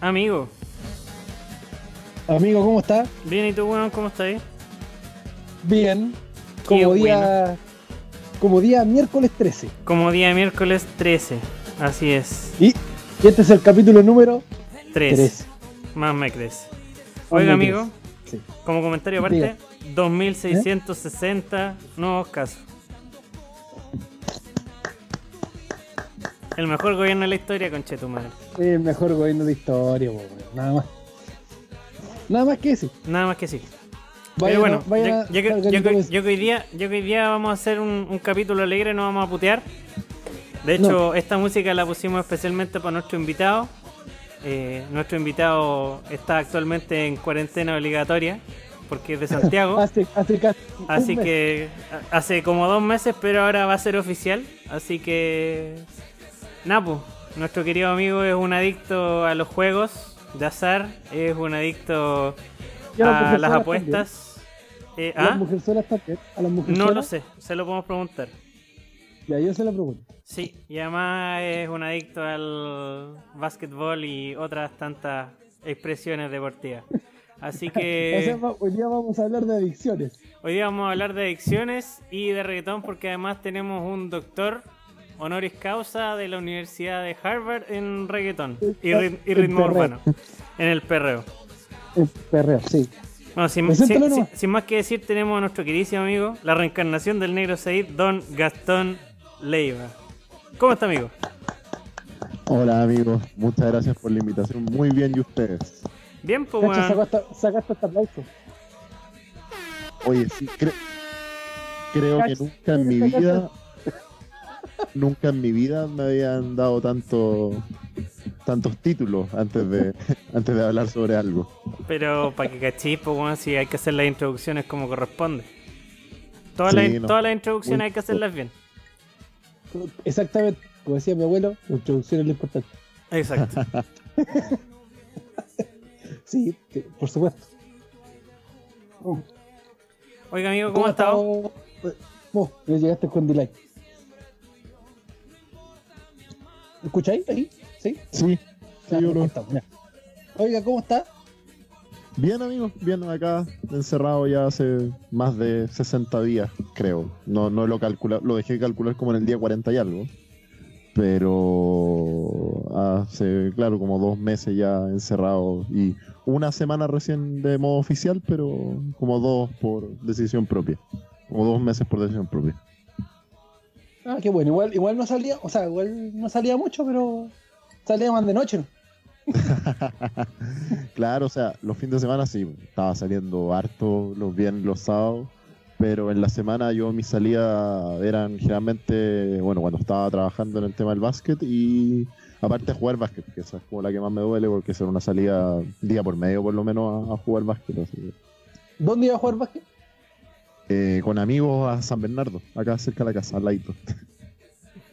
Amigo. Amigo, ¿cómo está? Bien, ¿y tú, weón? ¿Cómo estás? Bien. Qué Como día. Como día miércoles 13. Como día miércoles 13. Así es. Y, y este es el capítulo número 3. 13. Más me crees. Oiga, me amigo, Sí. como comentario aparte, Diga. 2660 nuevos casos. El mejor gobierno de la historia, tu El mejor gobierno de historia. Nada más. Nada más que ese. Nada más que sí. Vaya, Pero bueno, vaya, yo, yo que- yo yo hoy día, yo que hoy día vamos a hacer un, un capítulo alegre, no vamos a putear. De hecho, esta música la pusimos especialmente para nuestro invitado. Eh, nuestro invitado está actualmente en cuarentena obligatoria porque es de Santiago. Hace, hace casi Así que hace como dos meses, pero ahora va a ser oficial. Así que. Napo, nuestro querido amigo es un adicto a los juegos de azar, es un adicto a las a las mujerzuelas apuestas. Eh. A ¿ah? las mujerzuelas también. A las No lo sé, se lo podemos preguntar. Ya, yo se lo pregunto. Sí, y además es un adicto al básquetbol y otras tantas expresiones deportivas. Así O sea, que hoy día vamos a hablar de adicciones. hoy día vamos a hablar de adicciones y de reggaetón porque además tenemos un doctor honoris causa de la Universidad de Harvard en reggaetón y, rit- y ritmo urbano, en el perreo. El perreo, sí. Bueno, sin, Preséntalo sin- nomás. sin- sin más que decir, tenemos a nuestro queridísimo amigo, la reencarnación del negro Said, don Gastón Leiva. ¿Cómo está, amigo? Hola amigos, muchas gracias por la invitación. Muy bien, ¿y ustedes? Bien, pues, hasta, sacaste hasta aplauso. Oye, sí, cre- creo que nunca en mi vida, nunca en mi vida me habían dado tanto, tantos títulos antes de, antes de hablar sobre algo. Pero para que cachis, pues, weón, si hay que hacer las introducciones como corresponde. Todas, Sí, las, no. todas las introducciones hay que hacerlas bien. Exactamente. Como decía mi abuelo, la introducción es lo importante. Exacto. Sí, por supuesto. Oiga, amigo, ¿cómo ha estado? estado? Vos, ya llegaste con delay. ¿Escucháis ahí? ¿Sí? Sí. Oiga, ¿cómo está? Bien amigos, bien acá, encerrado ya hace más de 60 días, creo. No, no lo calcula, lo dejé calcular como en el día 40 y algo. Pero hace, claro, como dos meses ya encerrado y una semana recién de modo oficial, pero como dos por decisión propia. Como dos meses por decisión propia. Ah, qué bueno. Igual, igual no salía, o sea, igual no salía mucho, pero salía más de noche. ¿no? Claro, o sea, los fines de semana sí, estaba saliendo harto los viernes, los sábados, pero en la semana yo mis salidas eran generalmente, bueno, cuando estaba trabajando en el tema del básquet y aparte jugar básquet, que esa es como la que más me duele porque es una salida día por medio por lo menos a, a jugar básquet, así ¿Dónde iba a jugar básquet? Eh, con amigos a San Bernardo, acá cerca de la casa, al ladito.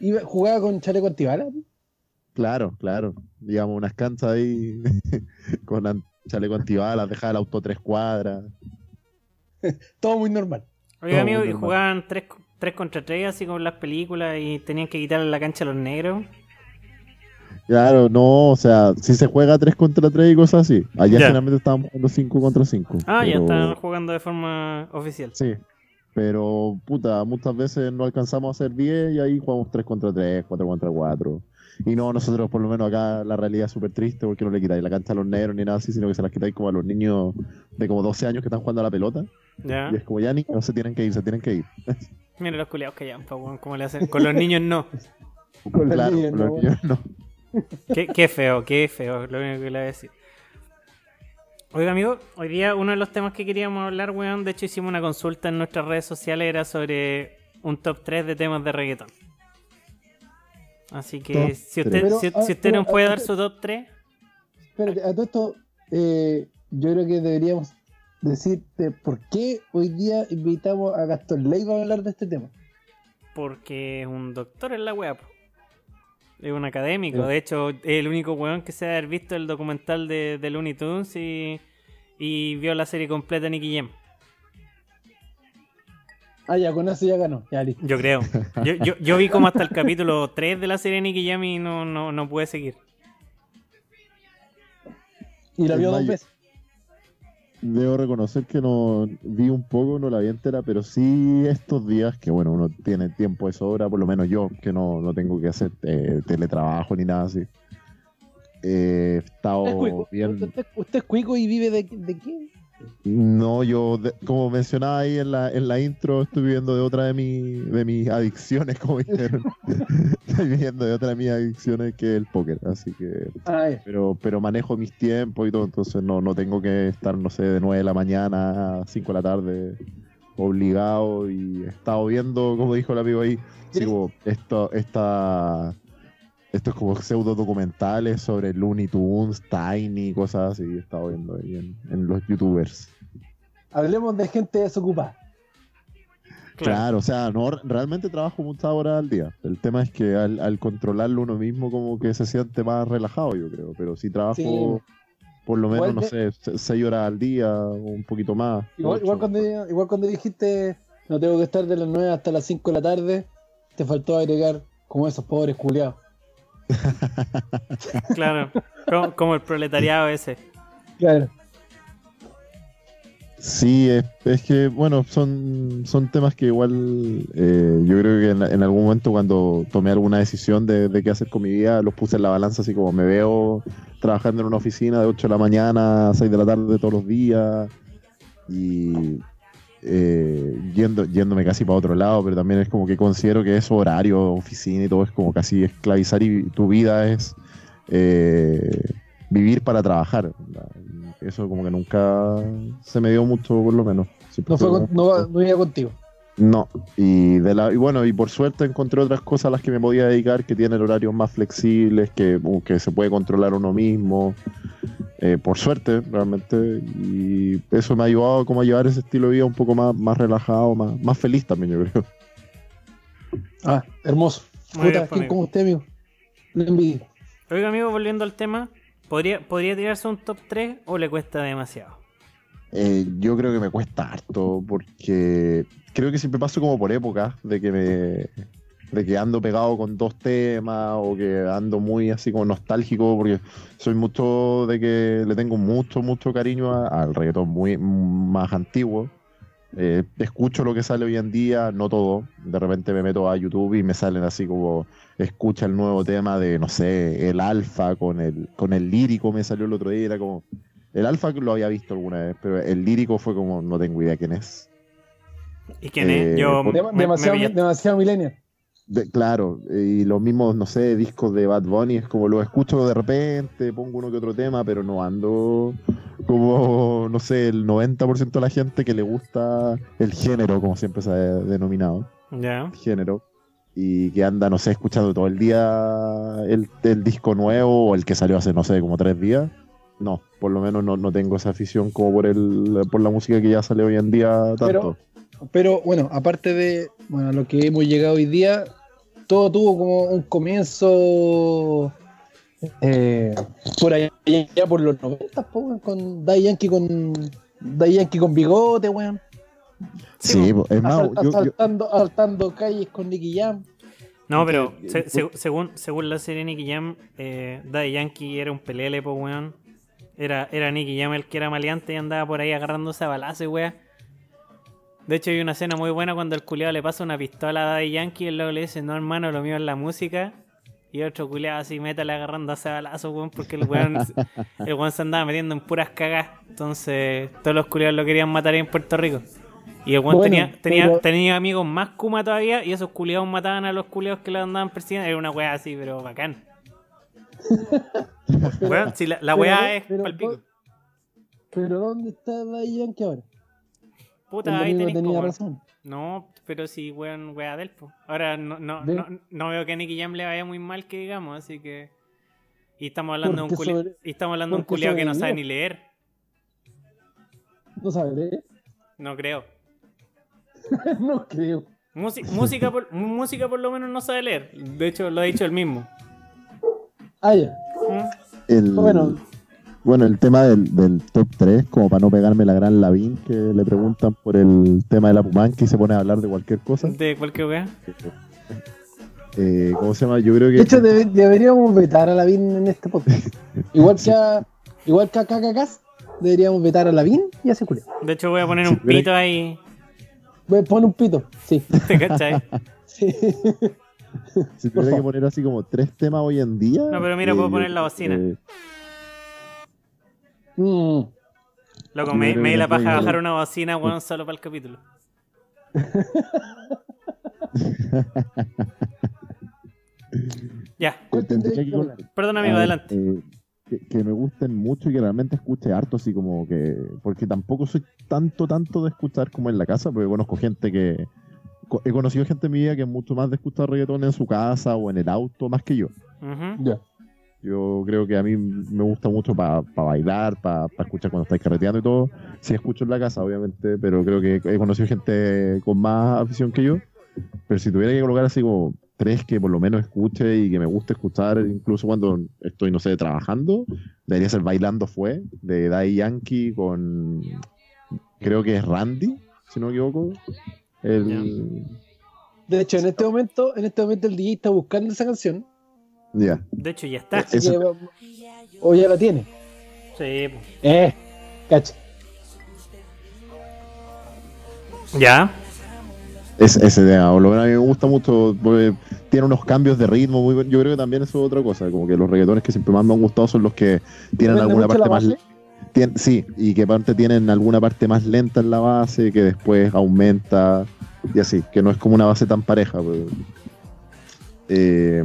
Iba, ¿Jugaba con chaleco antibalas? Claro, claro, digamos unas canchas ahí con an- chaleco antibalas, dejaba el auto tres cuadras. Todo muy normal. Oiga, Todo amigo, y jugaban 3 tres contra 3 así como en las películas y tenían que quitarle la cancha a los negros. Claro, no, o sea, si se juega 3 contra 3 y cosas así. Allá Ya. generalmente estábamos jugando 5 contra 5. Ah, ya están jugando de forma oficial. Sí, pero puta, muchas veces no alcanzamos a hacer 10 y ahí jugamos 3 contra 3, 4 contra 4. Y no, nosotros por lo menos acá la realidad es súper triste porque no le quitáis la cancha a los negros ni nada así, sino que se las quitáis como a los niños de como 12 años que están jugando a la pelota. Ya. Y es como ya niños se tienen que ir, se tienen que ir. Mira los culiados que llaman, weón, ¿cómo le hacen? Con los niños no. Con los claro, niños, con ¿no? los niños no. Qué, qué feo, qué feo, lo único que le voy a decir. Oiga, amigo, hoy día uno de los temas que queríamos hablar, weón, de hecho hicimos una consulta en nuestras redes sociales, era sobre un top 3 de temas de reggaetón. Así que Top si usted. Pero, si, ah, si usted pero, nos puede ah, dar su top 3, Espérate, a todo esto, eh, yo creo que deberíamos decirte por qué hoy día invitamos a Gastón Leiva a hablar de este tema. porque es un doctor en la po. Es un académico, Sí. de hecho es el único weón que se ha haber visto el documental de, de Looney Tunes y, y vio la serie completa de Nicky Jam. Ah, ya, con eso ya ganó. Ya, listo. Yo creo. Yo, yo, yo vi como hasta el capítulo 3 de la serie Nicky Jam y no, no, no pude seguir. Y la vio dos veces. Debo reconocer que no vi un poco, no la vi entera, pero sí estos días que, bueno, uno tiene tiempo de sobra, por lo menos yo, que no, no tengo que hacer eh, teletrabajo ni nada así. Eh, he ¿Usted es estado cuico? bien. ¿Usted, usted es cuico y vive de, de qué? No, yo, como mencionaba ahí en la, en la intro, estoy viviendo de otra de, mi, de mis adicciones, como dijeron. estoy viviendo de otra de mis adicciones que es el póker, así que Ah, pero, pero manejo mis tiempos y todo, entonces no, no tengo que estar, no sé, de 9 de la mañana a 5 de la tarde obligado y he estado viendo, como dijo el amigo ahí, como esto, esta, estos como pseudo documentales sobre Looney Tunes, Tiny, cosas así, he estado viendo ahí en, en los youtubers. Hablemos de gente desocupada. Claro, o sea, no, realmente trabajo muchas horas al día. El tema es que al, al controlarlo uno mismo como que se siente más relajado, yo creo. Pero si trabajo Sí. por lo menos, Igual no sé, se- seis horas al día o un poquito más. Igual, cuando, igual cuando dijiste no tengo que estar de las 9 hasta las 5 de la tarde, te faltó agregar como esos pobres culiados. Claro, como, como el proletariado ese. Claro. Sí, es, es que, bueno, son, son temas que igual eh, yo creo que en, en algún momento cuando tomé alguna decisión de, de qué hacer con mi vida, los puse en la balanza así como me veo trabajando en una oficina de 8 de la mañana a 6 de la tarde todos los días y eh, yendo, yéndome casi para otro lado, pero también es como que considero que eso, horario, oficina y todo, es como casi esclavizar y tu vida es eh, vivir para trabajar. Eso como que nunca se me dio mucho, por lo menos. Siempre No, fue con- no, no iba contigo. no, y de la y bueno, y por suerte encontré otras cosas a las que me podía dedicar que tienen horarios más flexibles, que, uh, que se puede controlar uno mismo. Eh, por suerte, realmente, y eso me ha ayudado como a llevar ese estilo de vida un poco más, más relajado, más, más feliz también, yo creo. Ah, hermoso. Muy bien, Puta, ¿quién amigo. como usted, amigo? Lo envidio. Oiga, amigo, volviendo al tema, ¿podría, ¿podría tirarse un top 3 o le cuesta demasiado? Eh, yo creo que me cuesta harto porque creo que siempre paso como por épocas de que me de que ando pegado con dos temas o que ando muy así como nostálgico porque soy mucho de que le tengo mucho mucho cariño a- al reggaetón muy más antiguo Eh, escucho lo que sale hoy en día no todo de repente me meto a YouTube y me salen así como escucha el nuevo tema de no sé el alfa con el con el lírico me salió el otro día era como el alfa lo había visto alguna vez, pero el lírico fue como, no tengo idea quién es. ¿Y quién Eh, es? Yo por- me- Dem- me demasiado, pillaste. De- claro, y los mismos, no sé, discos de Bad Bunny, es como lo escucho de repente, pongo uno que otro tema, pero no ando como, no sé, el 90% de la gente que le gusta el género, como siempre se ha denominado, Ya. género, y que anda, no sé, escuchando todo el día el, el disco nuevo o el que salió hace, no sé, como tres días. No, por lo menos no, no tengo esa afición como por el por la música que ya sale hoy en día tanto. Pero- Pero bueno, aparte de bueno, a lo que hemos llegado hoy día, todo tuvo como un comienzo eh, por allá, allá por los 90, po, con Daddy Yankee con Daddy Yankee con bigote, weón. Sí, po, es más, Asal- yo- yo- asaltando, asaltando calles con Nicky Jam. No, pero se- se- según, según la serie Nicky Jam, eh, Daddy Yankee era un pelele, po, weón. Era, era Nicky Jam el que era maleante y andaba por ahí agarrándose a balazo y weón. De hecho, hay una escena muy buena cuando el culiado le pasa una pistola a Daddy Yankee y luego le dice, no hermano, lo mío es la música. Y otro culiado así, métale agarrándose a balazo, weón, porque el weón, el weón se andaba metiendo en puras cagas. Entonces, todos los culiados lo querían matar ahí en Puerto Rico. Y el weón Bueno, tenía, tenía, pero- tenía amigos más kuma todavía y esos culiados mataban a los culiados que lo andaban persiguiendo. Era una weá así, pero bacán. Weón, si la, la pero- weá es pero- palpico. Pero ¿dónde está Daddy Yankee ahora? Puta, ahí tenéis tenía como- razón. No, pero sí, weón, weá del po. Ahora no, no, no, no veo que a Nicky Jam le vaya muy mal que digamos, así que. Y estamos hablando de un sobre- Y estamos hablando de un culiado que no sabe ni leer. No sabes leer. No creo. no creo. Musi- música, por, música por lo menos no sabe leer. De hecho, lo ha dicho él mismo. Ah, ya. ¿Mm? el, Bueno. Bueno, el tema del, del top 3, como para no pegarme la gran Lavín, que le preguntan por el tema de la Pumanque y se pone a hablar de cualquier cosa. De cualquier weá. Eh, ¿Cómo se llama? Yo creo que. De hecho, debe- deberíamos vetar a la VIN en este podcast. Igual que a, Igual que deberíamos vetar a Lavín y a ese culiao. De hecho, voy a poner un pito ahí. Ve, Pon un pito, sí. ¿Te cachai? sí. Si tuviera que poner así como tres temas hoy en día. No, pero mira, puedo yo- poner la bocina. eh, Mm. Loco, me, me di la paja igual. bajar una bocina, weón, solo para el capítulo. Ya, perdón amigo, a adelante. eh, que, que me gusten mucho y que realmente escuche harto, así como que. Porque tampoco soy tanto, tanto de escuchar como en la casa, porque conozco gente que. He conocido gente en mi vida que es mucho más de escuchar reggaetón en su casa o en el auto, más que yo. Ya. Yo creo que a mí me gusta mucho para bailar, para escuchar cuando estáis carreteando y todo. Sí escucho en la casa, obviamente, pero creo que he conocido gente con más afición que yo. Pero si tuviera que colocar así como tres que por lo menos escuche y que me guste escuchar, incluso cuando estoy, no sé, trabajando, debería ser Bailando Fue, de Daddy Yankee con, creo que es Randy, si no me equivoco. El... De hecho, en este momento, en este momento el DJ está buscando esa canción. Ya. De hecho, ya está. Así Eso- o ya la tiene. Sí. Eh, cacha. Ya. Es, ese tema, por lo menos a mí me gusta mucho, porque tiene unos cambios de ritmo muy Yo creo que también eso es otra cosa, como que los reggaetones que siempre más me han gustado son los que tienen alguna parte más... tien- sí, y que aparte tienen alguna parte más lenta en la base, que después aumenta y así, que no es como una base tan pareja. pues. Eh,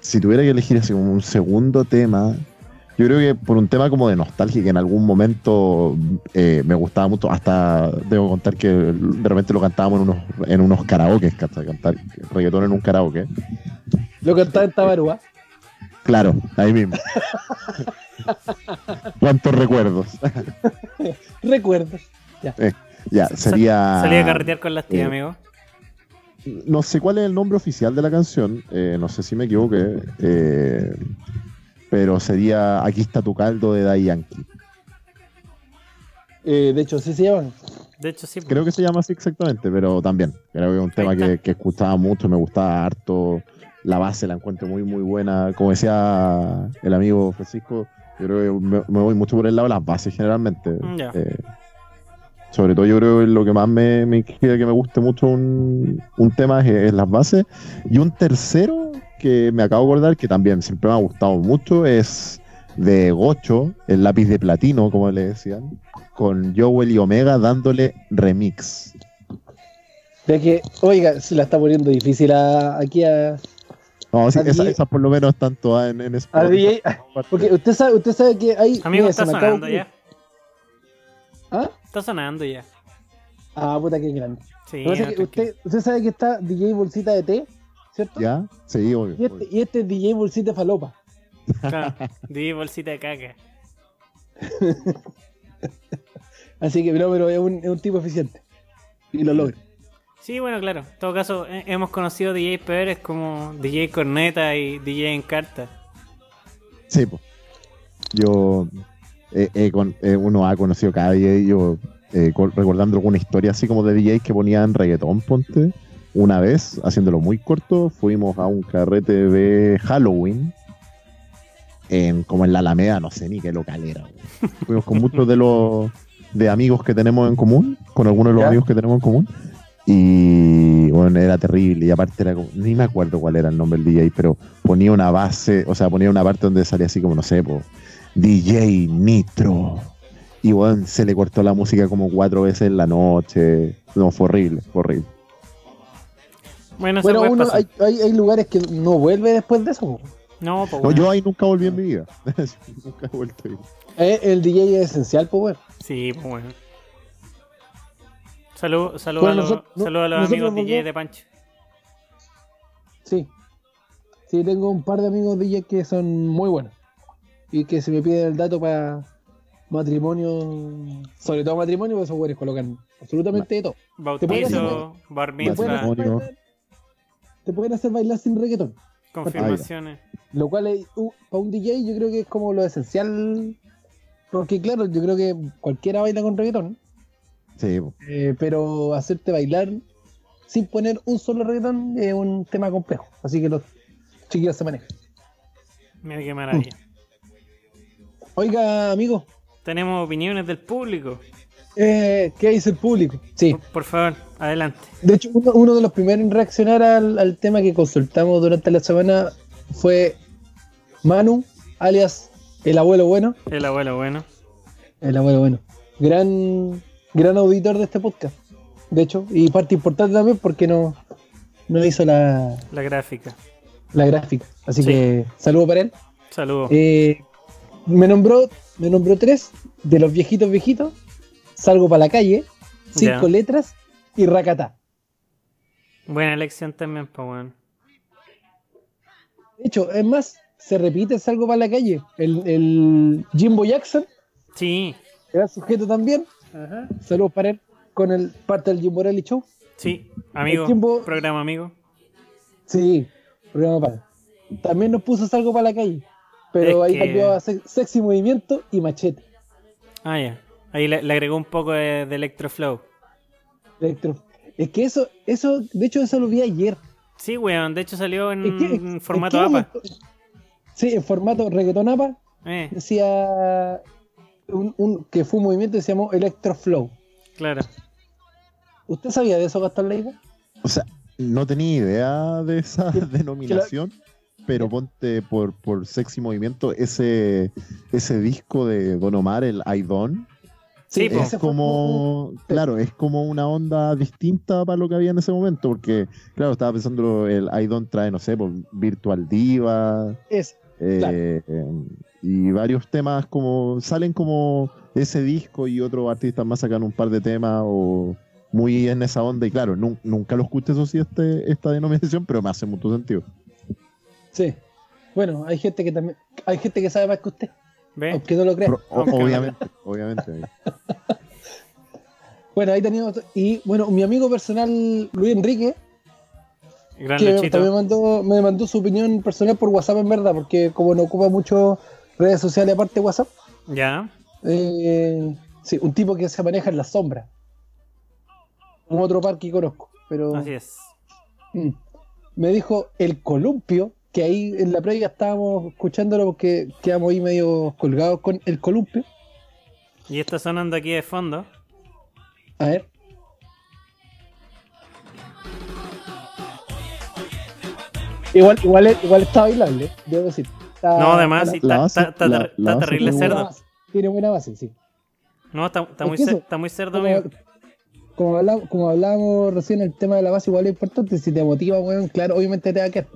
si tuviera que elegir así como un segundo tema, yo creo que por un tema como de nostalgia, que en algún momento eh, me gustaba mucho, hasta debo contar que de repente lo cantábamos en unos, en unos karaoke, cantar reggaetón en un karaoke. Lo cantaba en Tabarúa. Claro, ahí mismo. ¿Cuántos recuerdos? Recuerdos. ya, sería... Salí a carretear con las tías, eh, amigo. No sé cuál es el nombre oficial de la canción, eh, no sé si me equivoqué, eh, pero sería Aquí está tu caldo de Daddy Yankee. Eh, de hecho, así se llaman. De hecho, sí. Creo que se llama así exactamente, pero también. Creo que es un tema que, que escuchaba mucho, me gustaba harto. La base la encuentro muy, muy buena. Como decía el amigo Francisco, yo creo que me, me voy mucho por el lado de las bases generalmente. Sobre todo yo creo que lo que más me, me que me guste mucho un, un tema es, es las bases. Y un tercero que me acabo de acordar, que también siempre me ha gustado mucho, es de Gocho, el lápiz de platino, como le decían, con Joel y Omega dándole remix. Ya que, oiga, se la está poniendo difícil a- aquí a, No, sí, esas, DJ esas por lo menos están todas en, en a Spotify. DJ. Porque usted sabe, usted sabe que hay. Amigo, mira, está se me acaba sonando de- ya. Está sonando ya. Ah, puta que grande. Sí, no, que usted, usted sabe que está DJ Bolsita de té, ¿cierto? ¿Ya? Sí, obvio. Y, este, obvio. y este es DJ Bolsita de Falopa. Claro, di bolsita de caca. Así que, no, pero es un, es un tipo eficiente. Y lo logra. Sí, bueno, claro. En todo caso, eh, hemos conocido DJ peores como DJ Corneta y DJ Encarta. Sí, pues. Yo, eh, eh, con- eh, uno ha conocido cada DJ, yo eh, co- recordando alguna historia así como de DJs que ponían reggaetón, ponte. Una vez, haciéndolo muy corto, fuimos a un carrete de Halloween, en, como en la Alameda, no sé ni qué local era. güey. Fuimos con muchos de los de amigos que tenemos en común, con algunos de los ¿Ya? amigos que tenemos en común. Y bueno, era terrible. Y aparte era como, ni me acuerdo cuál era el nombre del DJ, pero ponía una base, o sea, ponía una parte donde salía así como, no sé, po, DJ Nitro. Y bueno, se le cortó la música como cuatro veces en la noche. No, fue horrible, fue horrible. Bueno, Bueno, uno, hay, hay, hay lugares que no vuelve después de eso. No, pues No, bueno. yo ahí nunca volví en mi vida. nunca he vuelto a ir. Eh, el DJ es esencial, pues, bueno. Sí, pues bueno. Salud, salud, Bueno, a, los, nosotros- no- salud a los amigos DJ de Pancho. Sí. Sí, tengo un par de amigos DJ que son muy buenos. Y que se me piden el dato para matrimonio, sobre todo matrimonio, porque esos güeyes colocan absolutamente de todo. Bautizo, bar Te pueden, mitzvah, hacer Matrimonio. bailar, te pueden hacer bailar sin reggaetón. confirmaciones. Lo cual es, uh, para un DJ yo creo que es como lo esencial. Porque claro, yo creo que cualquiera baila con reggaetón. Sí, eh, pero hacerte bailar sin poner un solo reggaetón es un tema complejo. Así que los chiquillos se manejan. Mira qué maravilla. Oiga, amigo, Tenemos opiniones del público. eh, ¿qué dice el público? Sí. Por, por favor, adelante. De hecho, uno, uno de los primeros en reaccionar al, al tema que consultamos durante la semana fue Manu, alias el abuelo bueno. El abuelo, bueno. El abuelo bueno. Gran, gran auditor de este podcast. De hecho, y parte importante también porque no, no hizo la, La gráfica. la gráfica. Así Sí. que saludo para él. Saludos. Eh, me nombró, me nombró tres de los viejitos viejitos. Salgo para la calle, cinco letras y racatá. Buena elección también, pues, weón. De hecho, es más, se repite Salgo para la calle. El, el Jimbo Jackson, Sí, era sujeto también. Saludos para él con el parte del Jimbo Rally Show. sí. Amigo, tiempo- programa amigo. Sí, programa para. También nos puso Salgo para la calle. Pero Es ahí que- cambió a Se- Sexy Movimiento y Machete. Ah, ya. Ahí le, le agregó un poco de, de Electroflow. Electro. Es que eso, eso, de hecho, eso lo vi ayer. Sí, weón. De hecho salió en Es que- es- formato es que APA. un- Sí, en formato reggaeton APA. Eh, Decía un, un- que fue un movimiento que se llamó Electroflow. claro. ¿Usted sabía de eso, Gastón Leiva? O sea, no tenía idea de esa Que- denominación, pero ponte por, por Sexy Movimiento ese, ese disco de Don Omar, el I Don, Sí, es como, claro, es como una onda distinta para lo que había en ese momento, porque, claro, estaba pensando, el I Don trae, no sé, por Virtual Diva, Es, eh, eh, y varios temas como, salen como ese disco y otros artistas más sacan un par de temas o muy en esa onda, y claro, nun- nunca lo escuché eso sí, este, esta denominación, pero me hace mucho sentido. Sí. Bueno, hay gente que también, hay gente que sabe más que usted, ¿Ves? aunque no lo crea. Pero, o- Ok. obviamente, obviamente. Bueno, ahí teníamos, y bueno, mi amigo personal Luis Enrique, Gran que Luchito. también mandó, me mandó su opinión personal por WhatsApp en verdad, porque como no ocupa mucho redes sociales aparte de WhatsApp, Ya. eh, sí, un tipo que se maneja en la sombra. Un otro par que conozco, pero Así es. mm, me dijo el columpio, que ahí en la previa estábamos escuchándolo porque quedamos ahí medio colgados con el columpio. Y está sonando aquí de fondo. A ver. Igual, igual, igual está bailable, debo decir. Está- No, además, está- terrible cerdo. base, Tiene buena base, sí. No, está, está Es muy, eso, está muy cerdo, Como, como, hablamos, como hablábamos recién, el tema de la base igual es importante. Si te motiva, weón, claro, obviamente te va a quedar.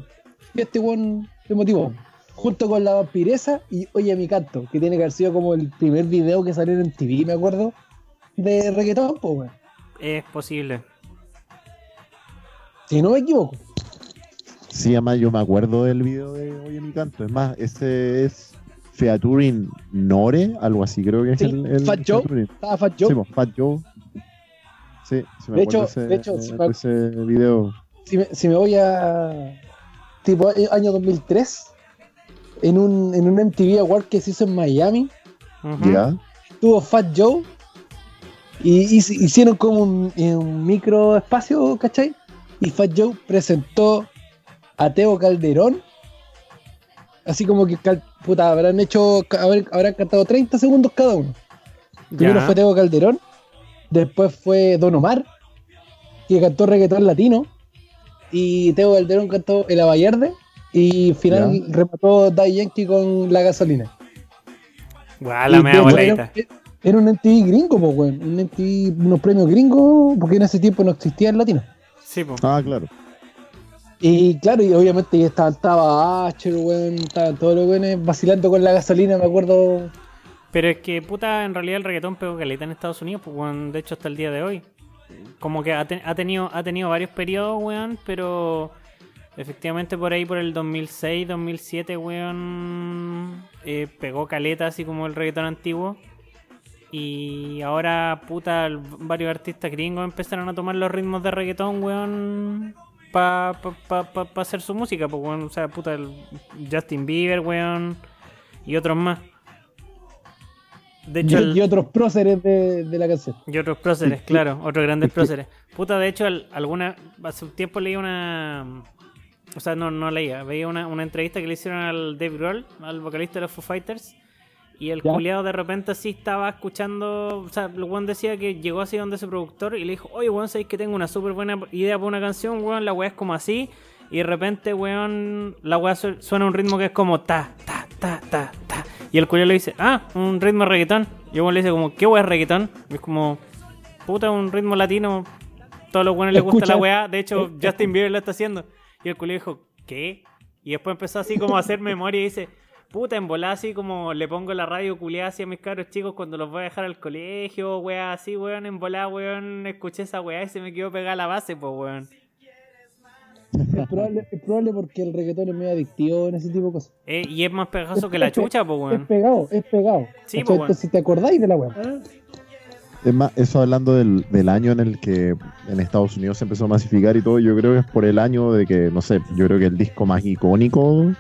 Y este weón te motivó. Junto con la vampiresa y Oye mi canto, que tiene que haber sido como el primer video que salió en TV, me acuerdo, de reggaetón, pues, weón. Es posible. Si no me equivoco. Sí, además yo me acuerdo del video de Oye mi canto. Es más, ese es Featuring Nore, algo así creo que es el, el Fat Joe. featuring. Estaba Fat Joe. Sí, pues, Fat Joe. Sí, me De acuerdo hecho- ese, de hecho, si me- video. si, me, si me voy a tipo eh, año 2003 en un, en un MTV Award que se hizo en Miami. ¿Ya? tuvo Fat Joe y, hici- hicieron como un, en un micro espacio ¿cachai? y Fat Joe presentó a Teo Calderón así como que puta, habrán hecho habrán, habrán cantado 30 segundos cada uno primero fue Teo Calderón después fue Don Omar que cantó reggaetón latino y Teo Calderón cantó El Abayarde y final Ya. remató Daddy Yankee con La Gasolina Guau, la mea voladita. Era, era un MTV gringo, pues, weón. Un MTV, unos premios gringos, porque en ese tiempo no existía el latino. Sí, po. Ah, claro. Y claro, y obviamente ya estaba, estaba Asher, weón, estaban todos los weones vacilando con la gasolina, me acuerdo. Pero es que, puta, en realidad el reggaetón pegó caleta en Estados Unidos, pues, weón, de hecho hasta el día de hoy. Como que ha, te- ha tenido, ha tenido varios periodos, weón, pero efectivamente por ahí, por el 2006, 2007, weón, eh, pegó caleta, así como el reggaetón antiguo. Y ahora, puta, varios artistas gringos empezaron a tomar los ritmos de reggaetón, weón, para pa, pa, pa- hacer su música, pues, weón. O sea, puta, Justin Bieber, weón, y otros más. De Y, hecho, el- y otros próceres de, de la canción. y otros próceres, claro, otros grandes próceres. Puta, de hecho, al- alguna hace un tiempo leí una. O sea, no, no leía, veía una, una entrevista que le hicieron al Dave Grohl, al vocalista de los Foo Fighters, Y el culiado de repente así estaba escuchando. O sea, el weón decía que llegó así donde ese productor y le dijo: Oye, weón, sabéis que tengo una súper buena idea para una canción, weón. La weá es como así. Y de repente, weón, la weá su- suena un ritmo que es como ta, ta, ta, ta, ta. Y el culiado le dice: Ah, un ritmo de reggaetón. Y weón le dice: como, ¿Qué weá es reggaetón? Y es como, puta, un ritmo latino. Todos los weones les gusta la weá. De hecho, Justin Bieber lo está haciendo. Y el culiado dijo: ¿Qué? Y después empezó así como a hacer memoria y dice, puta, en volada así como le pongo la radio culiada así a mis cabros chicos cuando los voy a dejar al colegio, weá, así, weón, en volada, weón, escuché esa weá y se me quedó pegada la base, pues, weón. Es probable, es probable porque el reggaetón es medio adictivo en ese tipo de cosas. Eh, y es más pegajoso que la chucha, pues, Es weón. pegado, es pegado. Sí, pues, weón. Entonces te acordáis de la weá. Es más, eso hablando del, del año en el que en Estados Unidos se empezó a masificar y todo, yo creo que es por el año de que, no sé, yo creo que el disco más icónico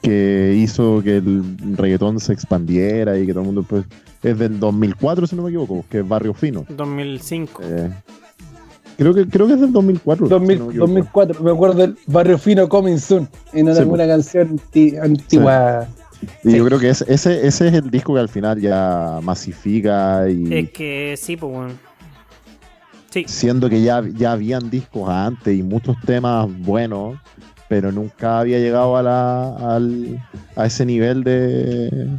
que hizo que el reggaetón se expandiera y que todo el mundo pues es del 2004 si no me equivoco, que es Barrio Fino. 2005. Eh, creo que creo que es del 2004. 2000, si no me equivoco. 2004, me acuerdo del Barrio Fino Coming Soon, en Sí, alguna canción anti- antigua. Y Sí. yo creo que ese, ese, ese es el disco que al final ya masifica y Es que sí, pues, weón. Sí, siendo que ya, ya habían discos antes y muchos temas buenos, pero nunca había llegado a, la, al- a ese nivel de,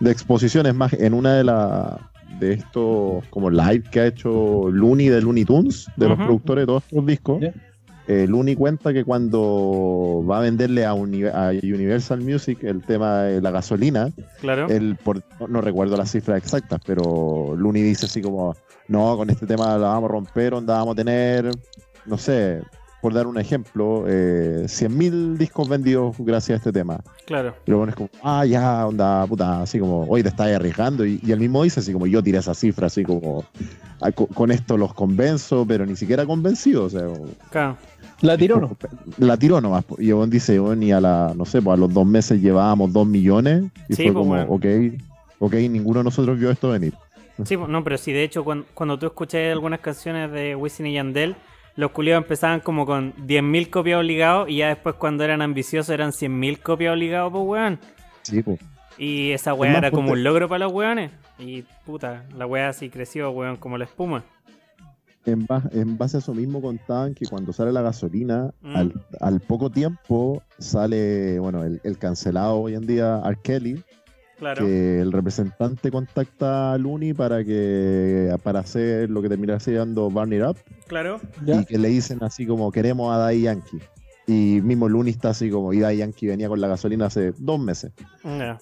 de exposición. Es más, en una de las de estos como live que ha hecho Looney de Looney Tunes, de los productores de todos estos discos, Ya. eh, Looney cuenta que cuando va a venderle a, Uni- a Universal Music el tema de la gasolina, claro. él por, no recuerdo las cifras exactas, pero Looney dice así como, no, con este tema la vamos a romper, onda vamos a tener, no sé, por dar un ejemplo, eh, 100.000 discos vendidos gracias a este tema. Claro. Y luego es como, ah, ya, onda, puta, así como, hoy te estás arriesgando. Y, y él mismo dice así como, yo tiré esa cifra, así como, "Ah, co- con esto los convenzo, pero ni siquiera convencido, o sea, Claro. La tiró, ¿no? la tiró nomás. Y Ebon dice, bueno, y a la, no sé, pues a los dos meses llevábamos dos millones. Y Sí, fue pues, como, bueno. ok, ok, ninguno de nosotros vio esto venir. Sí, no, pero sí, de hecho, cuando, cuando tú escuché algunas canciones de Wisin y Yandel, los culiados empezaban como con 10.000 copias obligados y ya después cuando eran ambiciosos eran 100.000 copias obligados, pues, weón. Sí, pues. Y esa weá era como un logro para los weones. Y puta, la weá así creció, weón, como la espuma. En, ba- en base a eso mismo contaban que cuando sale la gasolina, Mm. al, al poco tiempo sale, bueno, el, el cancelado hoy en día, R. Kelly, Claro. que el representante contacta a Looney para que para hacer lo que termina siendo Burn It Up Claro. ¿Ya? y que le dicen así como queremos a Daddy Yankee. Y mismo Looney está así como, y Daddy Yankee venía con la gasolina hace dos meses.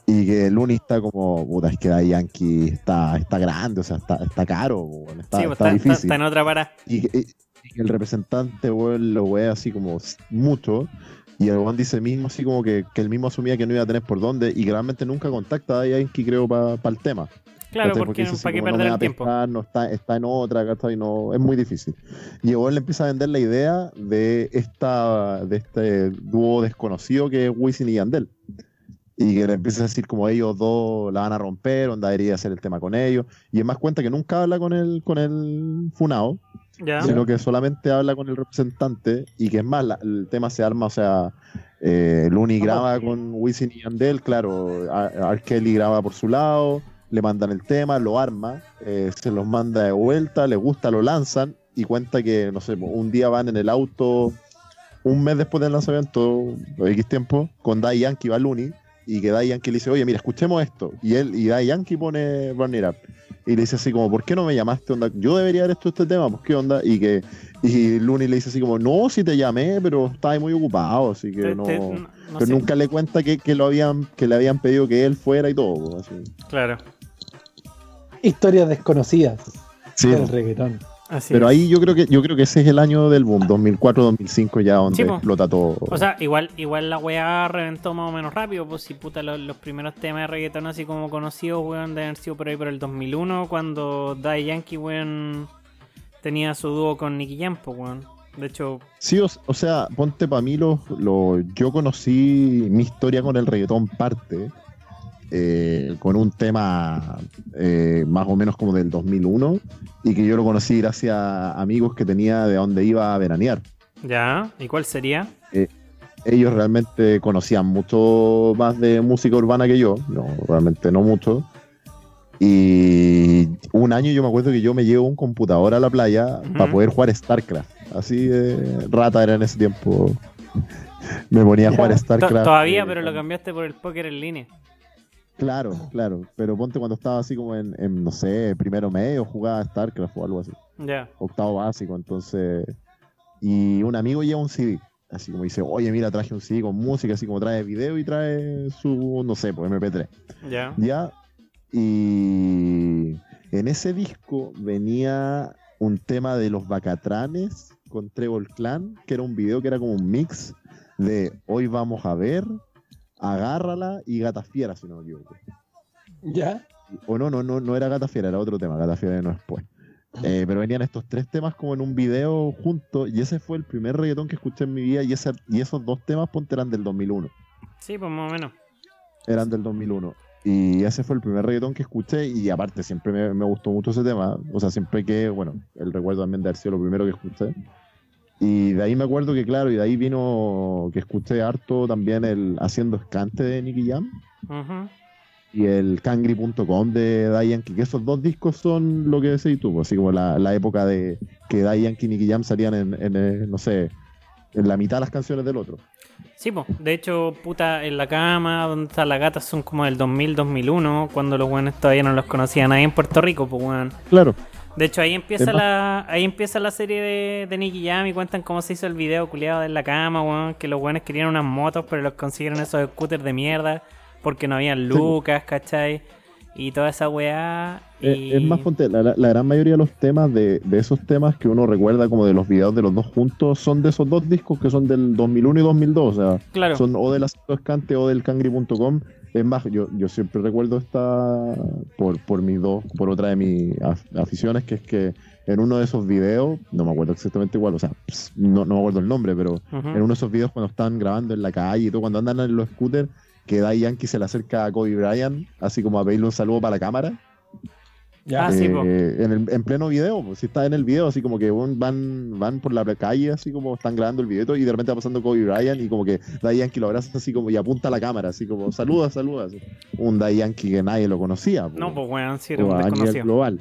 Y que Looney está como, puta, es que Daddy Yankee está, está grande, o sea, está, está caro, está, sí, pues, está está, difícil. está en otra para. Y, que- y el representante, weón, lo ve así como mucho. Y el weón dice mismo así como que, que él mismo asumía que no iba a tener por dónde. Y que realmente nunca contacta a Yankee, creo, para el tema. Claro, porque dice así para qué perder no el tiempo. pescar, no está, está en otra, ¿cachai? No, es muy difícil. Y él le empieza a vender la idea de esta de este dúo desconocido que es Wisin y Yandel. Y que le empieza a decir como ellos dos la van a romper, onda debería hacer el tema con ellos. Y es más cuenta que nunca habla con el, con el Funao, Sino que solamente habla con el representante. Y que es más, la- el tema se arma, o sea, eh, Looney graba con Wisin y Yandel, claro, R. Kelly graba por su lado, le mandan el tema, lo arma, eh, se los manda de vuelta, le gusta, lo lanzan y cuenta que, no sé, un día van en el auto, un mes después del lanzamiento, X tiempo, con Daddy Yankee va Looney y que Daddy Yankee le dice, oye, mira, escuchemos esto. Y él y Daddy Yankee pone Burn It Up. Y le dice así como, ¿por qué no me llamaste? Onda? Yo debería haber hecho este tema, pues qué onda. Y que y Looney le dice así como, no, si te llamé, pero estaba muy ocupado, así que Te- no... te- no- no pero sé. nunca le cuenta que, que lo habían, que le habían pedido que él fuera y todo. pues, así. Claro. Historias desconocidas Sí, del reggaetón. Así pero es. ahí yo creo que yo creo que ese es el año del boom, 2004-2005 ya donde Sí, explota todo. O sea, igual, igual la weá reventó más o menos rápido, pues si puta los, los primeros temas de reggaetón así como conocidos, weón, deben haber sido por ahí por el 2001, cuando Daddy Yankee, weón, tenía su dúo con Nicky Jam, pues, weón. De hecho, Sí, o, o sea, ponte para mí, lo, lo- yo conocí mi historia con el reggaetón parte eh, con un tema eh, más o menos como del 2001 y que yo lo conocí gracias a amigos que tenía de donde iba a veranear. ya, ¿y cuál sería? ellos realmente conocían mucho más de música urbana que yo, no, realmente no mucho. Y un año yo me acuerdo que yo me llevo un computador a la playa para poder jugar StarCraft. Así de rata era en ese tiempo. Me ponía a jugar StarCraft. Todavía, eh, pero lo cambiaste por el póker en línea. Claro, claro. Pero ponte cuando estaba así como en, en, no sé, primero medio, jugaba StarCraft o algo así. Ya. Octavo básico, entonces. Y un amigo lleva un CD. Así como dice, oye, mira, traje un CD con música, así como trae video y trae su, no sé, pues MP3. Ya. Ya. Y en ese disco venía un tema de los Bacatranes con Trevor Clan, que era un video que era como un mix de Hoy vamos a ver, Agárrala y Gata Fiera, si no me equivoco. ¿Ya? O no, no, no, no era Gata Fiera, era otro tema, Gata Fiera no después. Eh, pero venían estos tres temas como en un video juntos y ese fue el primer reggaetón que escuché en mi vida y, ese, y esos dos temas ponte eran del 2001. Sí, pues más o menos. eran del 2001. Y ese fue el primer reggaetón que escuché y aparte siempre me, me gustó mucho ese tema. O sea, siempre que, bueno, el recuerdo también de haber sido lo primero que escuché. Y de ahí me acuerdo que, claro, y de ahí vino que escuché harto también el Haciendo Escante de Nicky Jam Ujú. y el Cangri.com de Daddy Yankee, que esos dos discos son lo que decís tú, pues, así como la, la época de que Daddy Yankee y Nicky Jam salían en, en, eh, no sé, en la mitad de las canciones del otro. Sí, pues. De hecho, puta, en la cama, donde está la gata, son como del 2000-2001, cuando los buenos todavía no los conocía nadie en Puerto Rico, pues, weón. Claro, De hecho, ahí empieza la ahí empieza la serie de, de Nicky Jam y cuentan cómo se hizo el video culiado de en la cama, weón. Que los buenos querían unas motos, pero los consiguieron esos scooters de mierda porque no habían lucas, ¿cachai? Y toda esa weá. Eh, Y... Es más, ponte, la, la- gran mayoría de los temas, de, de esos temas que uno recuerda como de los videos de los dos juntos, son de esos dos discos que son del 2001 y 2002. O sea, Claro. son o del Acento Escante o del Cangri.com. Es más, yo, yo siempre recuerdo esta, por, por mis dos, por otra de mis af- aficiones, que es que en uno de esos videos, no me acuerdo exactamente igual, o sea, no, no me acuerdo el nombre, pero en uno de esos videos cuando están grabando en la calle y todo, cuando andan en los scooters, que Daddy Yankee se le acerca a Kobe Bryant, así como a pedirle un saludo para la cámara. ¿Ya? Ah, sí, Eh, en, el- en pleno video, pues, si está en el video, así como que bueno, van, van por la calle, así como están grabando el video y de repente va pasando Kobe Bryant y como que Daddy Yankee lo abraza así como y apunta a la cámara, así como saluda, saluda. así. Un Yankee que nadie lo conocía. No, pues weón, sí era un desconocido. global.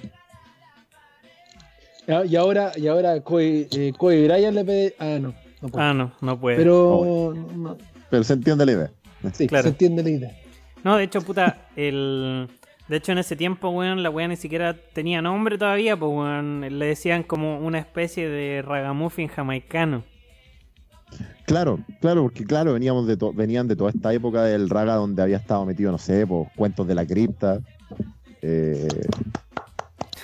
Y ahora, y ahora Kobe, eh, Kobe Bryant le pide. Ah, no. no puede. Ah, no, no puede. Pero no, Pero se entiende la idea. sí, Claro. se entiende la idea. No, de hecho, puta, el... De hecho, en ese tiempo, weón, la weá ni siquiera tenía nombre todavía, pues, weón. Le decían como una especie de ragamuffin jamaicano. Claro, claro, porque claro, veníamos de to- venían de toda esta época del raga donde había estado metido, no sé, pues, cuentos de la cripta. eh,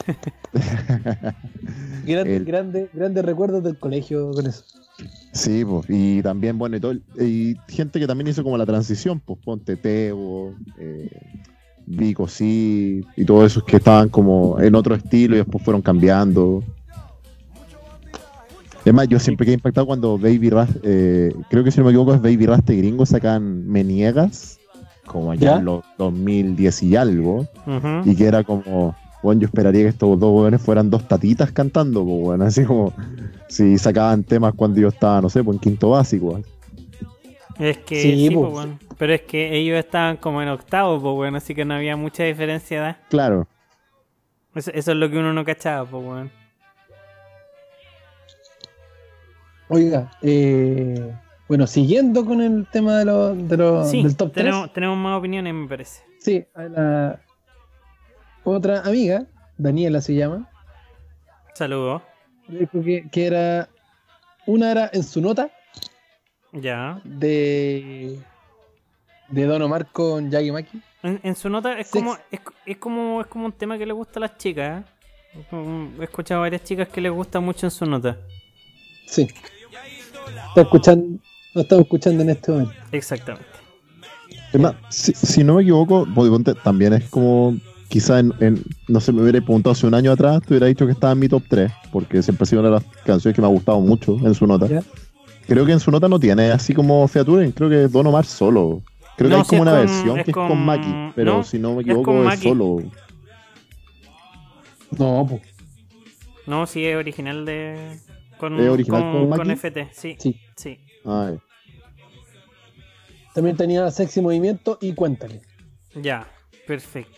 Grande, El- grande, grandes recuerdos del colegio con eso. Sí, pues, y también, bueno, y, todo el- y gente que también hizo como la transición, pues, ponte Teo, eh, Vico, sí, y todos esos que estaban como en otro estilo y después fueron cambiando. Es más, yo siempre quedé impactado cuando Baby Rast, eh, creo que si no me equivoco es Baby Rasta y Gringo sacan Me Niegas, como allá ¿Ya? en los 2010 y algo, y que era como, bueno, yo esperaría que estos dos jóvenes fueran dos tatitas cantando, pues, bueno, así como si sacaban temas cuando yo estaba, no sé, pues en quinto básico. Es que Sí, pues, weón. Pero es que ellos estaban como en octavo, pues, weón, así que no había mucha diferencia de edad. Claro, Eso, eso es lo que uno no cachaba, pues, weón. Oiga, eh, bueno, siguiendo con el tema de lo, de lo- Sí, del top 3. tenemos, tenemos más opiniones, me parece. Sí, a la otra amiga, Daniela se llama, Saludos. dijo que, que era. Una era en su nota Ya. de. De Don Omar con Yagi Maki. En, en su nota es Sex. como, es, es como es como un tema que le gusta a las chicas. ¿eh? He escuchado a varias chicas que les gusta mucho en su nota. Sí. Está escuchando. Lo estamos escuchando en este momento. Exactamente. Es más, si, si no me equivoco, también es como, quizá en, en- no sé, me hubiera preguntado hace un año atrás, te hubiera dicho que estaba en mi top 3, porque siempre ha sido una de las canciones que me ha gustado mucho en su nota. ¿Ya? Creo que en su nota no tiene así como featuring, creo que es Don Omar solo. Creo No, que hay como es una con- versión es que es con- con Maki, pero no, si no me equivoco es, solo. No, pues. No, sí es original de. Con, ¿Es original con, con con? FT, sí. Sí. Sí. Ay. También tenía Sexy Movimiento y Cuéntale. Ya, perfecto.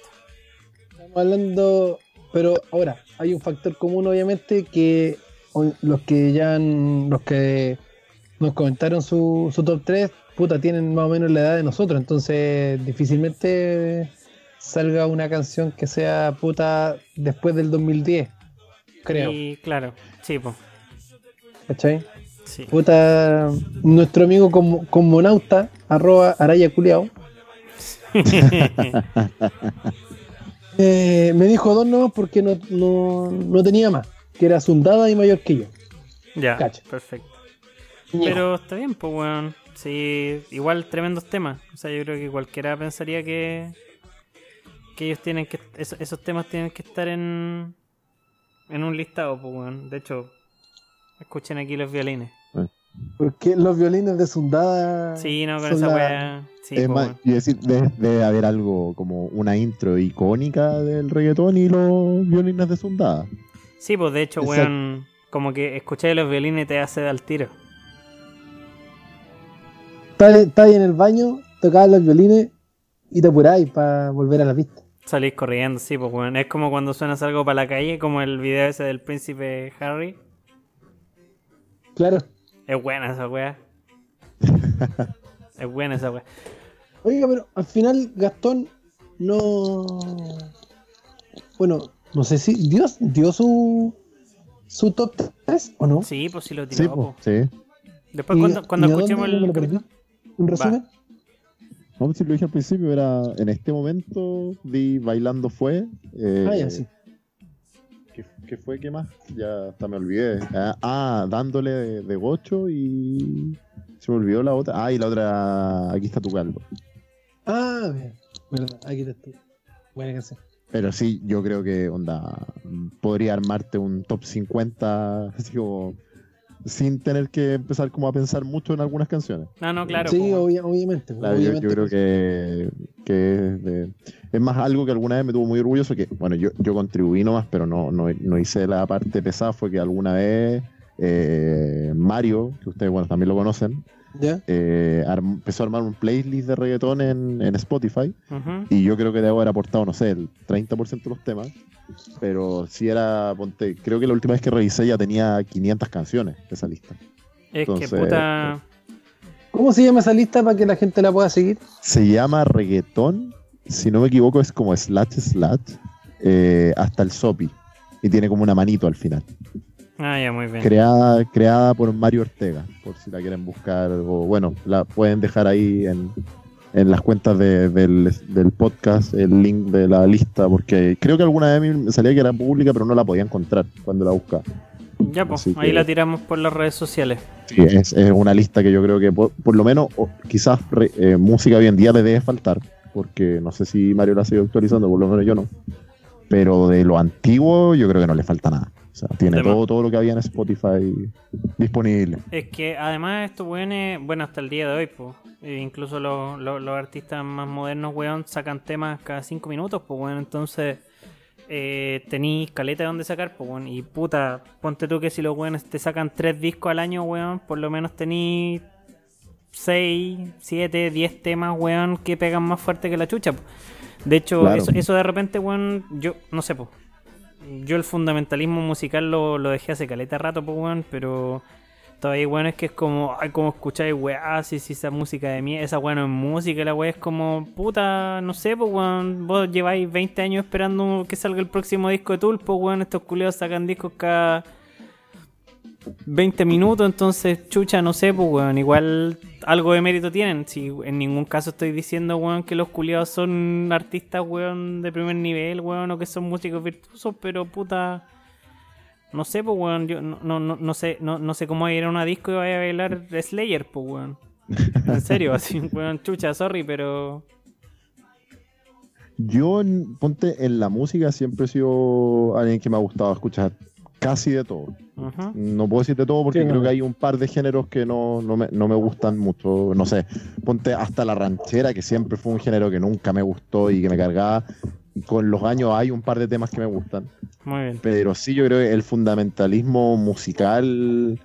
Estamos hablando, pero ahora hay un factor común obviamente que los que ya han- los que nos comentaron su, su top 3, puta, tienen más o menos la edad de nosotros, entonces difícilmente salga una canción que sea puta después del 2010, creo, Y claro, sí, pues. ¿cachai? Sí. Puta, nuestro amigo como, monauta, arroba araya culiao, eh, me dijo dos nomás porque no, no, no tenía más, que era Sundada y mayor que yo. ya, Cacha. perfecto. Pero está bien, pues, weón. Sí, igual tremendos temas. O sea, yo creo que cualquiera pensaría que que ellos tienen que esos, esos temas tienen que estar en en un listado, pues, weón. De hecho, escuchen aquí los violines. Porque los violines de Sundada. Sí, no, con esa la- weá. Sí, es pues, más, y decir, debe, debe haber algo como una intro icónica del reggaetón y los violines de Sundada. Sí, pues de hecho, Exacto. weón, como que escuchar los violines te hace dar tiro. Estás en el baño, tocabas los violines y te apuráis para volver a la pista. Salís corriendo, sí, pues, weón. Es como cuando suenas algo para la calle, como el video ese del príncipe Harry. Claro. Es buena esa weá. es buena esa weá. Oiga, pero al final Gastón no. Bueno, no sé si. ¿Dios dio su. su top 3 o no? Sí, pues sí lo tiró. Sí, po. po, sí. Después ¿Y- cuando, cuando escuchemos el... ¿Un resumen? No, si lo dije al principio, era en este momento vi Bailando Fue. eh, ah, ya, sí. ¿qué, qué fue? ¿Qué más? Ya hasta me olvidé. Ah, ah, dándole de, de gocho y. Se me olvidó la otra. Ah, y la otra. Aquí está tu calvo. Ah, bien. Verdad, aquí te estoy. Buena canción. Pero sí, yo creo que, onda, podría armarte un top 50, así como, sin tener que empezar como a pensar mucho en algunas canciones. No, no, claro. sí, obvia- obviamente. Claro, yo, obviamente yo creo que, que es, de- es más algo que alguna vez me tuvo muy orgulloso, que, bueno, yo, yo contribuí nomás, pero no, no, no hice la parte pesada, fue que alguna vez eh, Mario, que ustedes, bueno, también lo conocen, ¿Ya? eh, empezó a armar un playlist de reggaetón en, en Spotify. Y yo creo que debo haber aportado, no sé, el 30% de los temas. Pero si era, ponte, creo que la última vez que revisé ya tenía 500 canciones de esa lista. Es Entonces, que puta... ¿Cómo se llama esa lista para que la gente la pueda seguir? Se llama reggaetón, si no me equivoco es como slash slash, eh, hasta el sopi. Y tiene como una manito al final. Ah, ya, muy bien. Creada, creada por Mario Ortega, por si la quieren buscar. O bueno, la pueden dejar ahí en, en las cuentas de- del, del podcast el link de la lista, porque creo que alguna vez me salía que era pública, pero no la podía encontrar cuando la buscaba. Ya, pues, ahí que- la tiramos por las redes sociales. Sí, es, es una lista que yo creo que por, por lo menos, o quizás re- eh, música hoy en día le debe faltar, porque no sé si Mario la ha seguido actualizando, por lo menos yo no. Pero de lo antiguo, yo creo que no le falta nada. O sea, tiene Además- todo, todo lo que había en Spotify disponible. Es que además estos weones, bueno, hasta el día de hoy, pues, incluso los, los- los artistas más modernos, weón, sacan temas cada cinco minutos, pues, weón, entonces eh, tenéis caleta de donde sacar, pues, weón, y puta, ponte tú que si los weones te sacan tres discos al año, weón, por lo menos tenéis seis, siete, diez temas, weón, que pegan más fuerte que la chucha, po. De hecho, Claro. eso, eso de repente, weón, yo, no sé, pues, yo el fundamentalismo musical lo, lo dejé hace caleta rato, pues, weón, pero todavía, weón, es que es como, ay, como escucháis, weá, si, si esa música de mí, esa weón no es música, la weá es como, puta, no sé, pues, weón, vos lleváis 20 años esperando que salga el próximo disco de Tool, pues, weón, estos culeos sacan discos cada 20 minutos, entonces, chucha, no sé, pues, weón, igual algo de mérito tienen. Si en ningún caso estoy diciendo, weón, que los culiados son artistas, weón, de primer nivel, weón, o que son músicos virtuosos, pero puta. No sé, pues, weón, yo no, no, no, no sé, no, no sé cómo ir a una disco y vaya a bailar Slayer, pues, weón. En serio, así, weón, chucha, sorry, pero. Yo, ponte, en la música siempre he sido alguien que me ha gustado escuchar casi de todo. Ujú. No puedo decir de todo porque Sí, creo no. que hay un par de géneros que no, no, me, no me gustan mucho. No sé, ponte hasta la ranchera, que siempre fue un género que nunca me gustó y que me cargaba. Con los años hay un par de temas que me gustan. Muy bien. Pero sí, yo creo que el fundamentalismo musical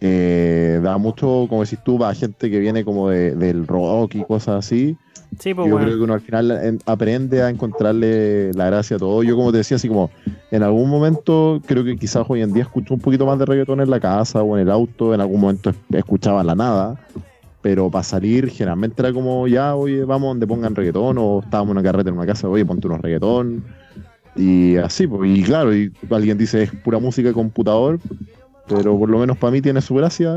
eh, da mucho, como decís tú, para gente que viene como de- del rock y cosas así. Sí, pues Yo bueno. creo que uno al final en- aprende a encontrarle la gracia a todo. Yo, como te decía, así como en algún momento, creo que quizás hoy en día escucho un poquito más de reggaetón en la casa o en el auto. En algún momento es- escuchaba la nada. Pero para salir, generalmente era como, ya, oye, vamos donde pongan reggaetón. O estábamos en una carreta en una casa, oye, ponte unos reggaetón. Y así, pues, y claro, y alguien dice es pura música de computador. Pero por lo menos para mí tiene su gracia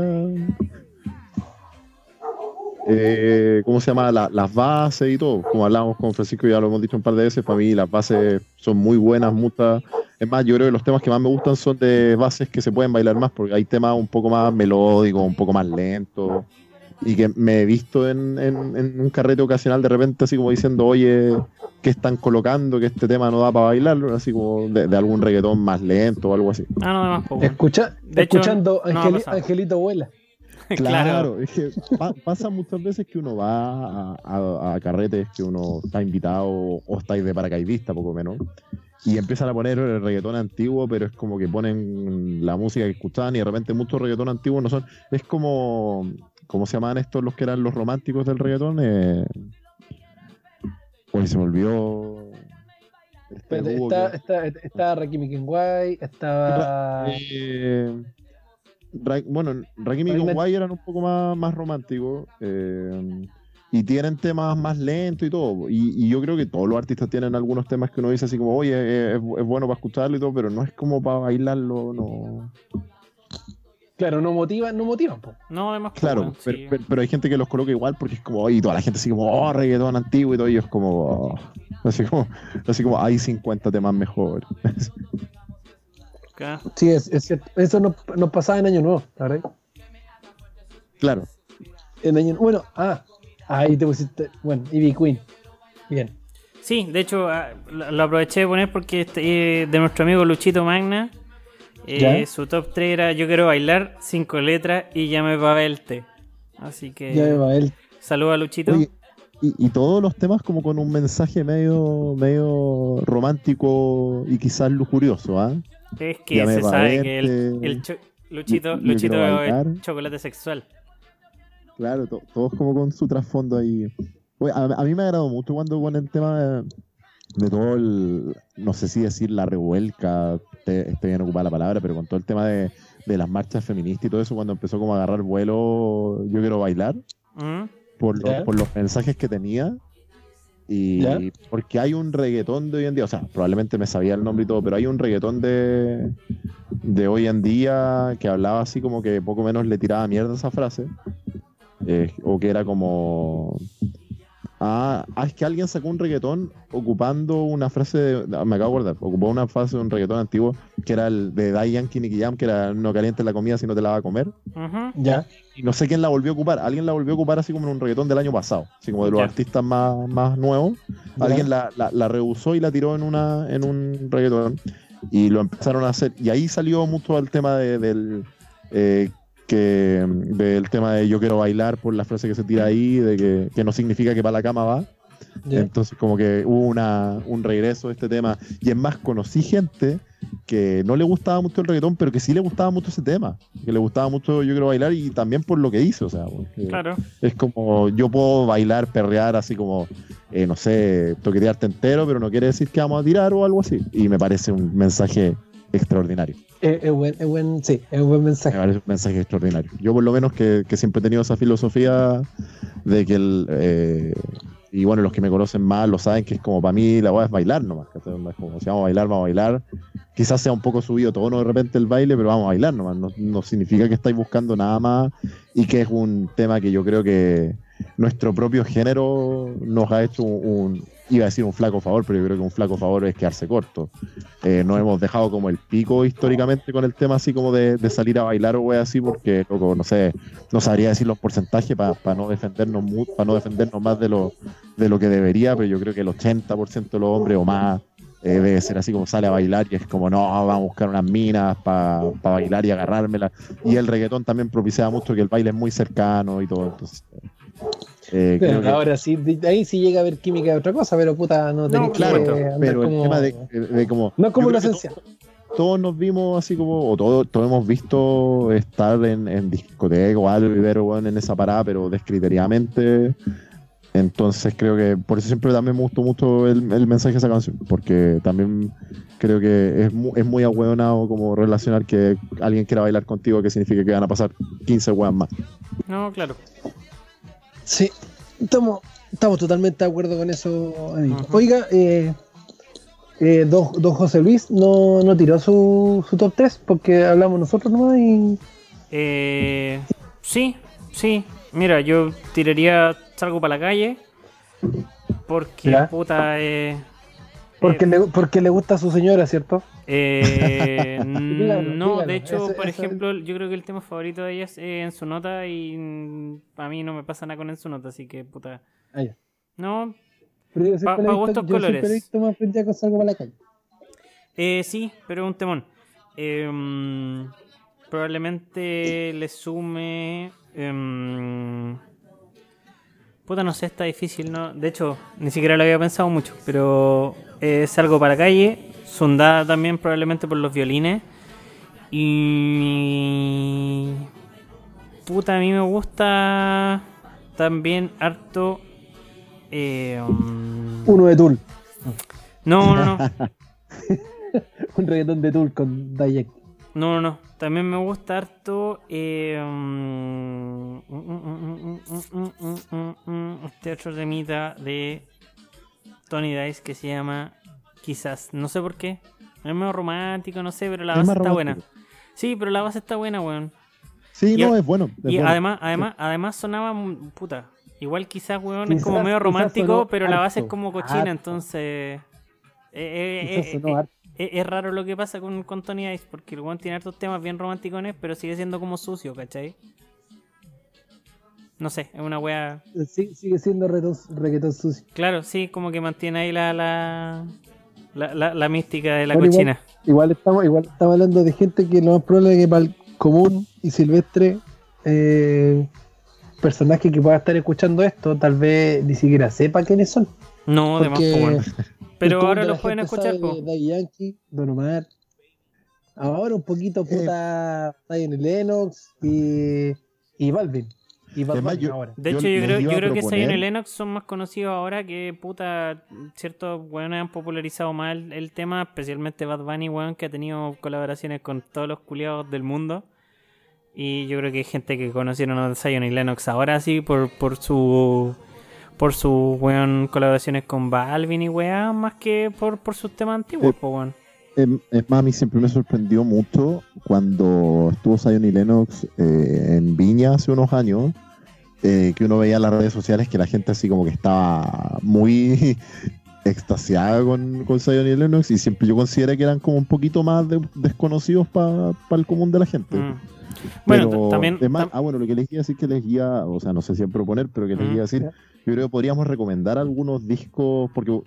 eh, ¿cómo se llama? La- las bases y todo. Como hablamos con Francisco, ya lo hemos dicho un par de veces, para mí las bases son muy buenas, muchas. Es más, yo creo que los temas que más me gustan son de bases que se pueden bailar más, porque hay temas un poco más melódicos, un poco más lentos, y que me he visto en, en- en un carrete ocasional de repente así como diciendo, oye, ¿qué están colocando? Que este tema no da para bailarlo, así como de, de algún reggaetón más lento o algo así. Ah, no, además, pues bueno. Escucha, De hecho, escuchando Angeli-. Angelito Vuela. Claro. es que pa- pasa muchas veces que uno va a, a- a carretes que uno está invitado o está de paracaidista, poco menos, y empiezan a poner el reggaetón antiguo, pero es como que ponen la música que escuchaban y de repente muchos reggaetón antiguos no son. Es como. ¿Cómo se llamaban estos los que eran los románticos del reggaetón? Eh, pues se me olvidó. Este está, que- está, está Rakim Kenway, estaba. eh, Ra- bueno, Rakim y Conway eran un poco más, más románticos eh, y tienen temas más lentos y todo. Y, y yo creo que todos los artistas tienen algunos temas que uno dice así como, oye, es, es bueno para escucharlo y todo, pero no es como para bailarlo, no. Claro, no motivan, no motivan, po. No, además, Claro, bueno, pero, sí. pero- pero hay gente que los coloca igual porque es como, oye, toda la gente así como, oh, reggaetón antiguo y todo, y es como, oh, así como, así como, hay 50 temas mejor. Acá. Sí, es, es cierto. Eso nos, nos pasaba en Año Nuevo, la verdad. claro. En año, bueno, ah, ahí te pusiste. Bueno, Ivy Queen. Bien. Sí, de hecho, ah, lo aproveché de poner porque este, eh, de nuestro amigo Luchito Magna, eh, su top 3 era Yo quiero bailar, cinco letras y ya me va el té. Así que Ya va él. saluda a Luchito. Oye, y, y todos los temas como con un mensaje medio, medio romántico y quizás lujurioso, ¿ah? Es que me se sabe a que el, verte. el cho- Luchito, yo Luchito quiero es chocolate sexual. Claro, to- todos como con su trasfondo ahí. Oye, a, a mí me agradó mucho cuando con el tema de, de todo el, no sé si decir la revuelca, esté, esté bien ocupada la palabra, pero con todo el tema de, de las marchas feministas y todo eso, cuando empezó como a agarrar vuelo, yo quiero bailar, ¿Mm? por, por los mensajes que tenía. Y porque hay un reggaetón de hoy en día, o sea, probablemente me sabía el nombre y todo, pero hay un reggaetón de, de hoy en día que hablaba así como que poco menos le tiraba mierda esa frase. Eh, o que era como. Ah, ah, es que alguien sacó un reggaetón ocupando una frase de. ah, Me acabo de acordar, ocupó una frase de un reggaetón antiguo que era el de Dai Yankee Nicky Jam, que era no calientes la comida si no te la va a comer. Ujú. Ya. Y no sé quién la volvió a ocupar. Alguien la volvió a ocupar así como en un reggaetón del año pasado. Así como de los Ya. artistas más, más nuevos. Ya. Alguien la, la, la rehusó y la tiró en, una, en un reggaetón. Y lo empezaron a hacer. Y ahí salió mucho el tema de- del. eh, que, del tema de yo quiero bailar por la frase que se tira ahí, de que, que no significa que para la cama va. Entonces como que hubo una, un regreso de este tema. Y es más, conocí gente que no le gustaba mucho el reggaetón, pero que sí le gustaba mucho ese tema. Que le gustaba mucho Yo Quiero Bailar y también por lo que hizo. O sea, Claro. es como yo puedo bailar, perrear, así como, eh, no sé, toquetearte entero, pero no quiere decir que vamos a tirar o algo así. Y me parece un mensaje extraordinario. Es, es buen, es buen, sí, es buen Me mensaje. parece un mensaje extraordinario. Yo por lo menos que, que siempre he tenido esa filosofía de que el... eh, y bueno, los que me conocen más lo saben que es como para mí la voy es bailar nomás. Es como si vamos a bailar, vamos a bailar. Quizás sea un poco subido tono de repente el baile, pero vamos a bailar nomás. No, no significa que estáis buscando nada más y que es un tema que yo creo que nuestro propio género nos ha hecho un- iba a decir un flaco favor, pero yo creo que un flaco favor es quedarse corto. Eh, nos hemos dejado como el pico históricamente con el tema así como de, salir a bailar o así, porque loco, no sé, no sabría decir los porcentajes para no defendernos para no defendernos más de lo, de lo que debería, pero yo creo que el 80% de los hombres o más eh, debe ser así como sale a bailar y es como no, vamos a buscar unas minas para bailar y agarrármela. Y el reggaetón también propicia mucho que el baile es muy cercano y todo. Entonces, eh, creo que- Ahora sí, de ahí sí llega a haber química de otra cosa, pero puta, no tenés por que supuesto, andar pero el como- tema de, de como No es como una que esencia. todo- todos nos vimos así como, o todos, todos hemos visto estar en, en discoteca o algo y ver weón, en esa parada, pero descriteriamente. Entonces creo que por eso siempre también me gustó mucho el, el mensaje de esa canción, porque también creo que es, mu- es muy ahueonado como relacionar que alguien quiera bailar contigo, que significa que van a pasar 15 weas más. No, claro. Sí, estamos, estamos totalmente de acuerdo con eso, amigo. Oiga, eh, eh, don, don José Luis no, no tiró su, su top 3 porque hablamos nosotros nomás y. Eh, sí, sí. Mira, yo tiraría Salgo para la calle. Porque, Ya. puta, eh, Porque, eh, le, porque le gusta a su señora, ¿cierto? eh, no, de hecho, por ejemplo, yo creo que el tema favorito de ella es eh, en su nota y a mí no me pasa nada con en su nota, así que, puta. Ah, ya. No, Pero Pa- pa gustos yo colores. he visto más para la calle. Eh, sí, pero es un temón. Em, probablemente le sume. em, puta, no sé, está difícil, ¿no? De hecho, ni siquiera lo había pensado mucho, pero eh, Salgo para calle, sondada también probablemente por los violines. Y. Puta, a mí me gusta también harto. Eh. Um, Uno de Tool. No, no, no. Un reggaetón de Tool con Dayek. No, no, no. También me gusta harto. Eh, um, mm, mm, mm, este otro de Tony Dice que se llama Quizás. No sé por qué. Es medio romántico, no sé, pero la Es base está buena. Sí, pero la base está buena, weón. Sí, Y no, es bueno. es Y bueno. además, además, además sonaba puta. Igual quizás, weón, es como medio romántico, pero la base es como cochina, harto. entonces. eh, eh, eh, es, raro lo que pasa con, con Tony Ice, porque el weón tiene hartos temas bien romanticones, pero sigue siendo como sucio, ¿cachai? No sé, es una wea. Sí- sigue siendo reggaetón, reggaetón sucio. Claro, sí, como que mantiene ahí la la, la, la- la mística de la cochina. Igual estamos, igual estamos hablando de gente que lo más probable es que para el común y silvestre eh, personaje que pueda estar escuchando esto, tal vez ni siquiera sepa quiénes son. No, de más, Porque po, weón. el Pero común ahora de los pueden escuchar, de Daddy Yankee, Don Omar. Ahora un poquito puta Zion Lennox y, y Balvin. Y Bad Además, Bunny yo- ahora. De hecho, yo creo, yo creo que Zion y Lennox son más conocidos ahora que puta ciertos weones han popularizado más el, el tema, especialmente Bad Bunny, weón, que ha tenido colaboraciones con todos los culiados del mundo. Y yo creo que hay gente que conocieron a Zion y Lennox ahora sí por, por su por su weón colaboraciones con Balvin y weá, más que por, por sus temas antiguos, Eh, po, weón. Es, es más, a mí siempre me sorprendió mucho cuando estuvo Zion y Lennox eh, en Viña hace unos años, eh, que uno veía en las redes sociales que la gente así como que estaba muy extasiada con, con Zion y Lennox y siempre yo consideré que eran como un poquito más de- desconocidos para el común de la gente. Mm. Bueno, Pero, también... es más, tam- ah, bueno, lo que les iba a decir que les iba, o sea, no sé si proponer, pero que les Mm. iba a decir, yo creo que podríamos recomendar algunos discos, porque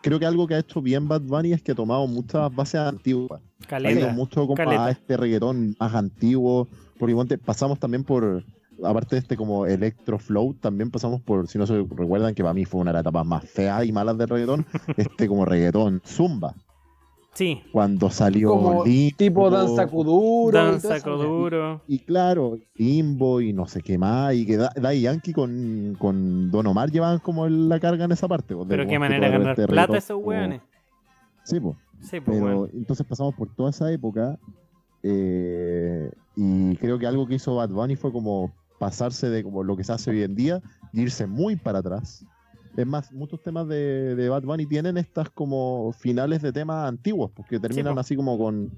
creo que algo que ha hecho bien Bad Bunny es que ha tomado muchas bases antiguas. Ha ido caleta. mucho como caleta. a este reggaetón más antiguo, porque ponte, pasamos también por, aparte de este como Electro Flow, también pasamos por, si no se recuerdan, que para mí fue una de las etapas más feas y malas del reggaetón, este como reggaetón Zumba, Sí, cuando salió Como Limbo, tipo danza kuduro. y danza claro, Limbo y no sé qué más, y que Da- Daddy Yankee con, con Don Omar llevaban como la carga en esa parte. pues, de Pero qué manera de ganar este plata esos como- weones. Sí, pues. Sí, pues, Pero entonces pasamos por toda esa época eh, y creo que algo que hizo Bad Bunny fue como pasarse de como lo que se hace hoy en día y irse muy para atrás. Es más, muchos temas de, de Bad Bunny tienen estas como finales de temas antiguos, porque terminan así como con,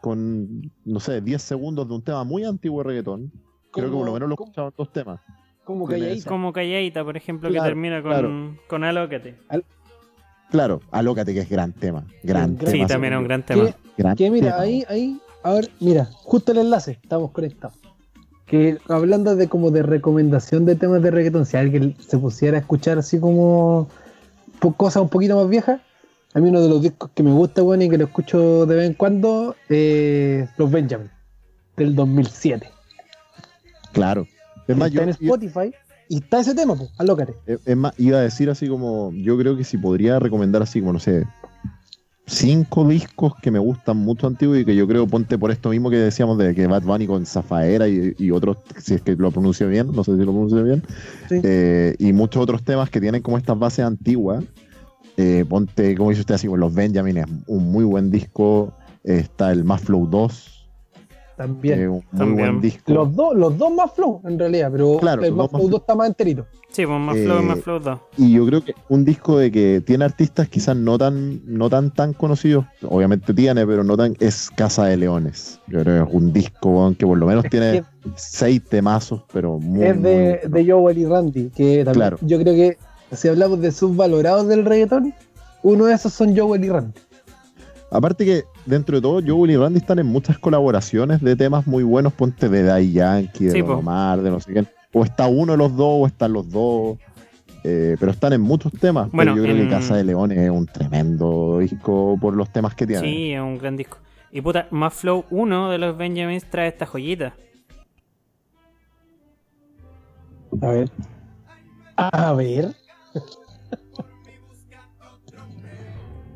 con, no sé, 10 segundos de un tema muy antiguo de reggaetón. Creo que por lo menos lo escuchaban dos temas. Como calladita. Como Calladita, por ejemplo, que termina con, claro. con Alócate. Claro, Alócate, que es gran tema. Gran gran Sí, tema, también es un gran Que- tema. gran Que mira, tema. ahí, ahí, a ver, mira, justo el enlace, estamos conectados. Que hablando de como de recomendación de temas de reggaetón, si alguien se pusiera a escuchar así como cosas un poquito más viejas, a mí uno de los discos que me gusta, bueno, y que lo escucho de vez en cuando, eh, Los Benjamin, del 2007. Claro. Es más, está yo- en yo- Spotify y está ese tema, pues, alócate. Es más, iba a decir así como, yo creo que si podría recomendar así como, no sé, cinco discos que me gustan mucho antiguos y que yo creo, ponte por esto mismo que decíamos de que Bad Bunny con Zafaera y, y otros, si es que lo pronuncio bien, no sé si lo pronuncio bien, Sí. eh, y muchos otros temas que tienen como estas bases antiguas. Eh, ponte, como dice usted, así los Benjamin, es un muy buen disco. Eh, está el Más Flow 2, También. que es un muy También. buen disco. Los dos, los dos más flow, en realidad, pero Claro, el más flow flow. 2 está más enterito. Sí, pues más Eh, flow, más flow 2. Y yo creo que un disco de que tiene artistas quizás no tan, no tan tan conocidos, obviamente tiene, pero no tan, es Casa de Leones. Yo creo que es un disco que por lo menos tiene Es, seis temazos, pero muy, es de, muy bueno. de Joel y Randy, que también Claro. yo creo que si hablamos de subvalorados del reggaetón, uno de esos son Joel y Randy. Aparte que dentro de todo, Joel y Randy están en muchas colaboraciones de temas muy buenos, ponte de Daddy Yankee, de Sí. Omar, de no sé quién. O está uno de los dos, o están los dos. eh, pero están en muchos temas. pero Bueno, yo creo en- que Casa de Leones es un tremendo disco por los temas que tiene. Sí, es un gran disco. Y puta, más flow 1 de los Benjamins trae esta joyita. A ver. A ver.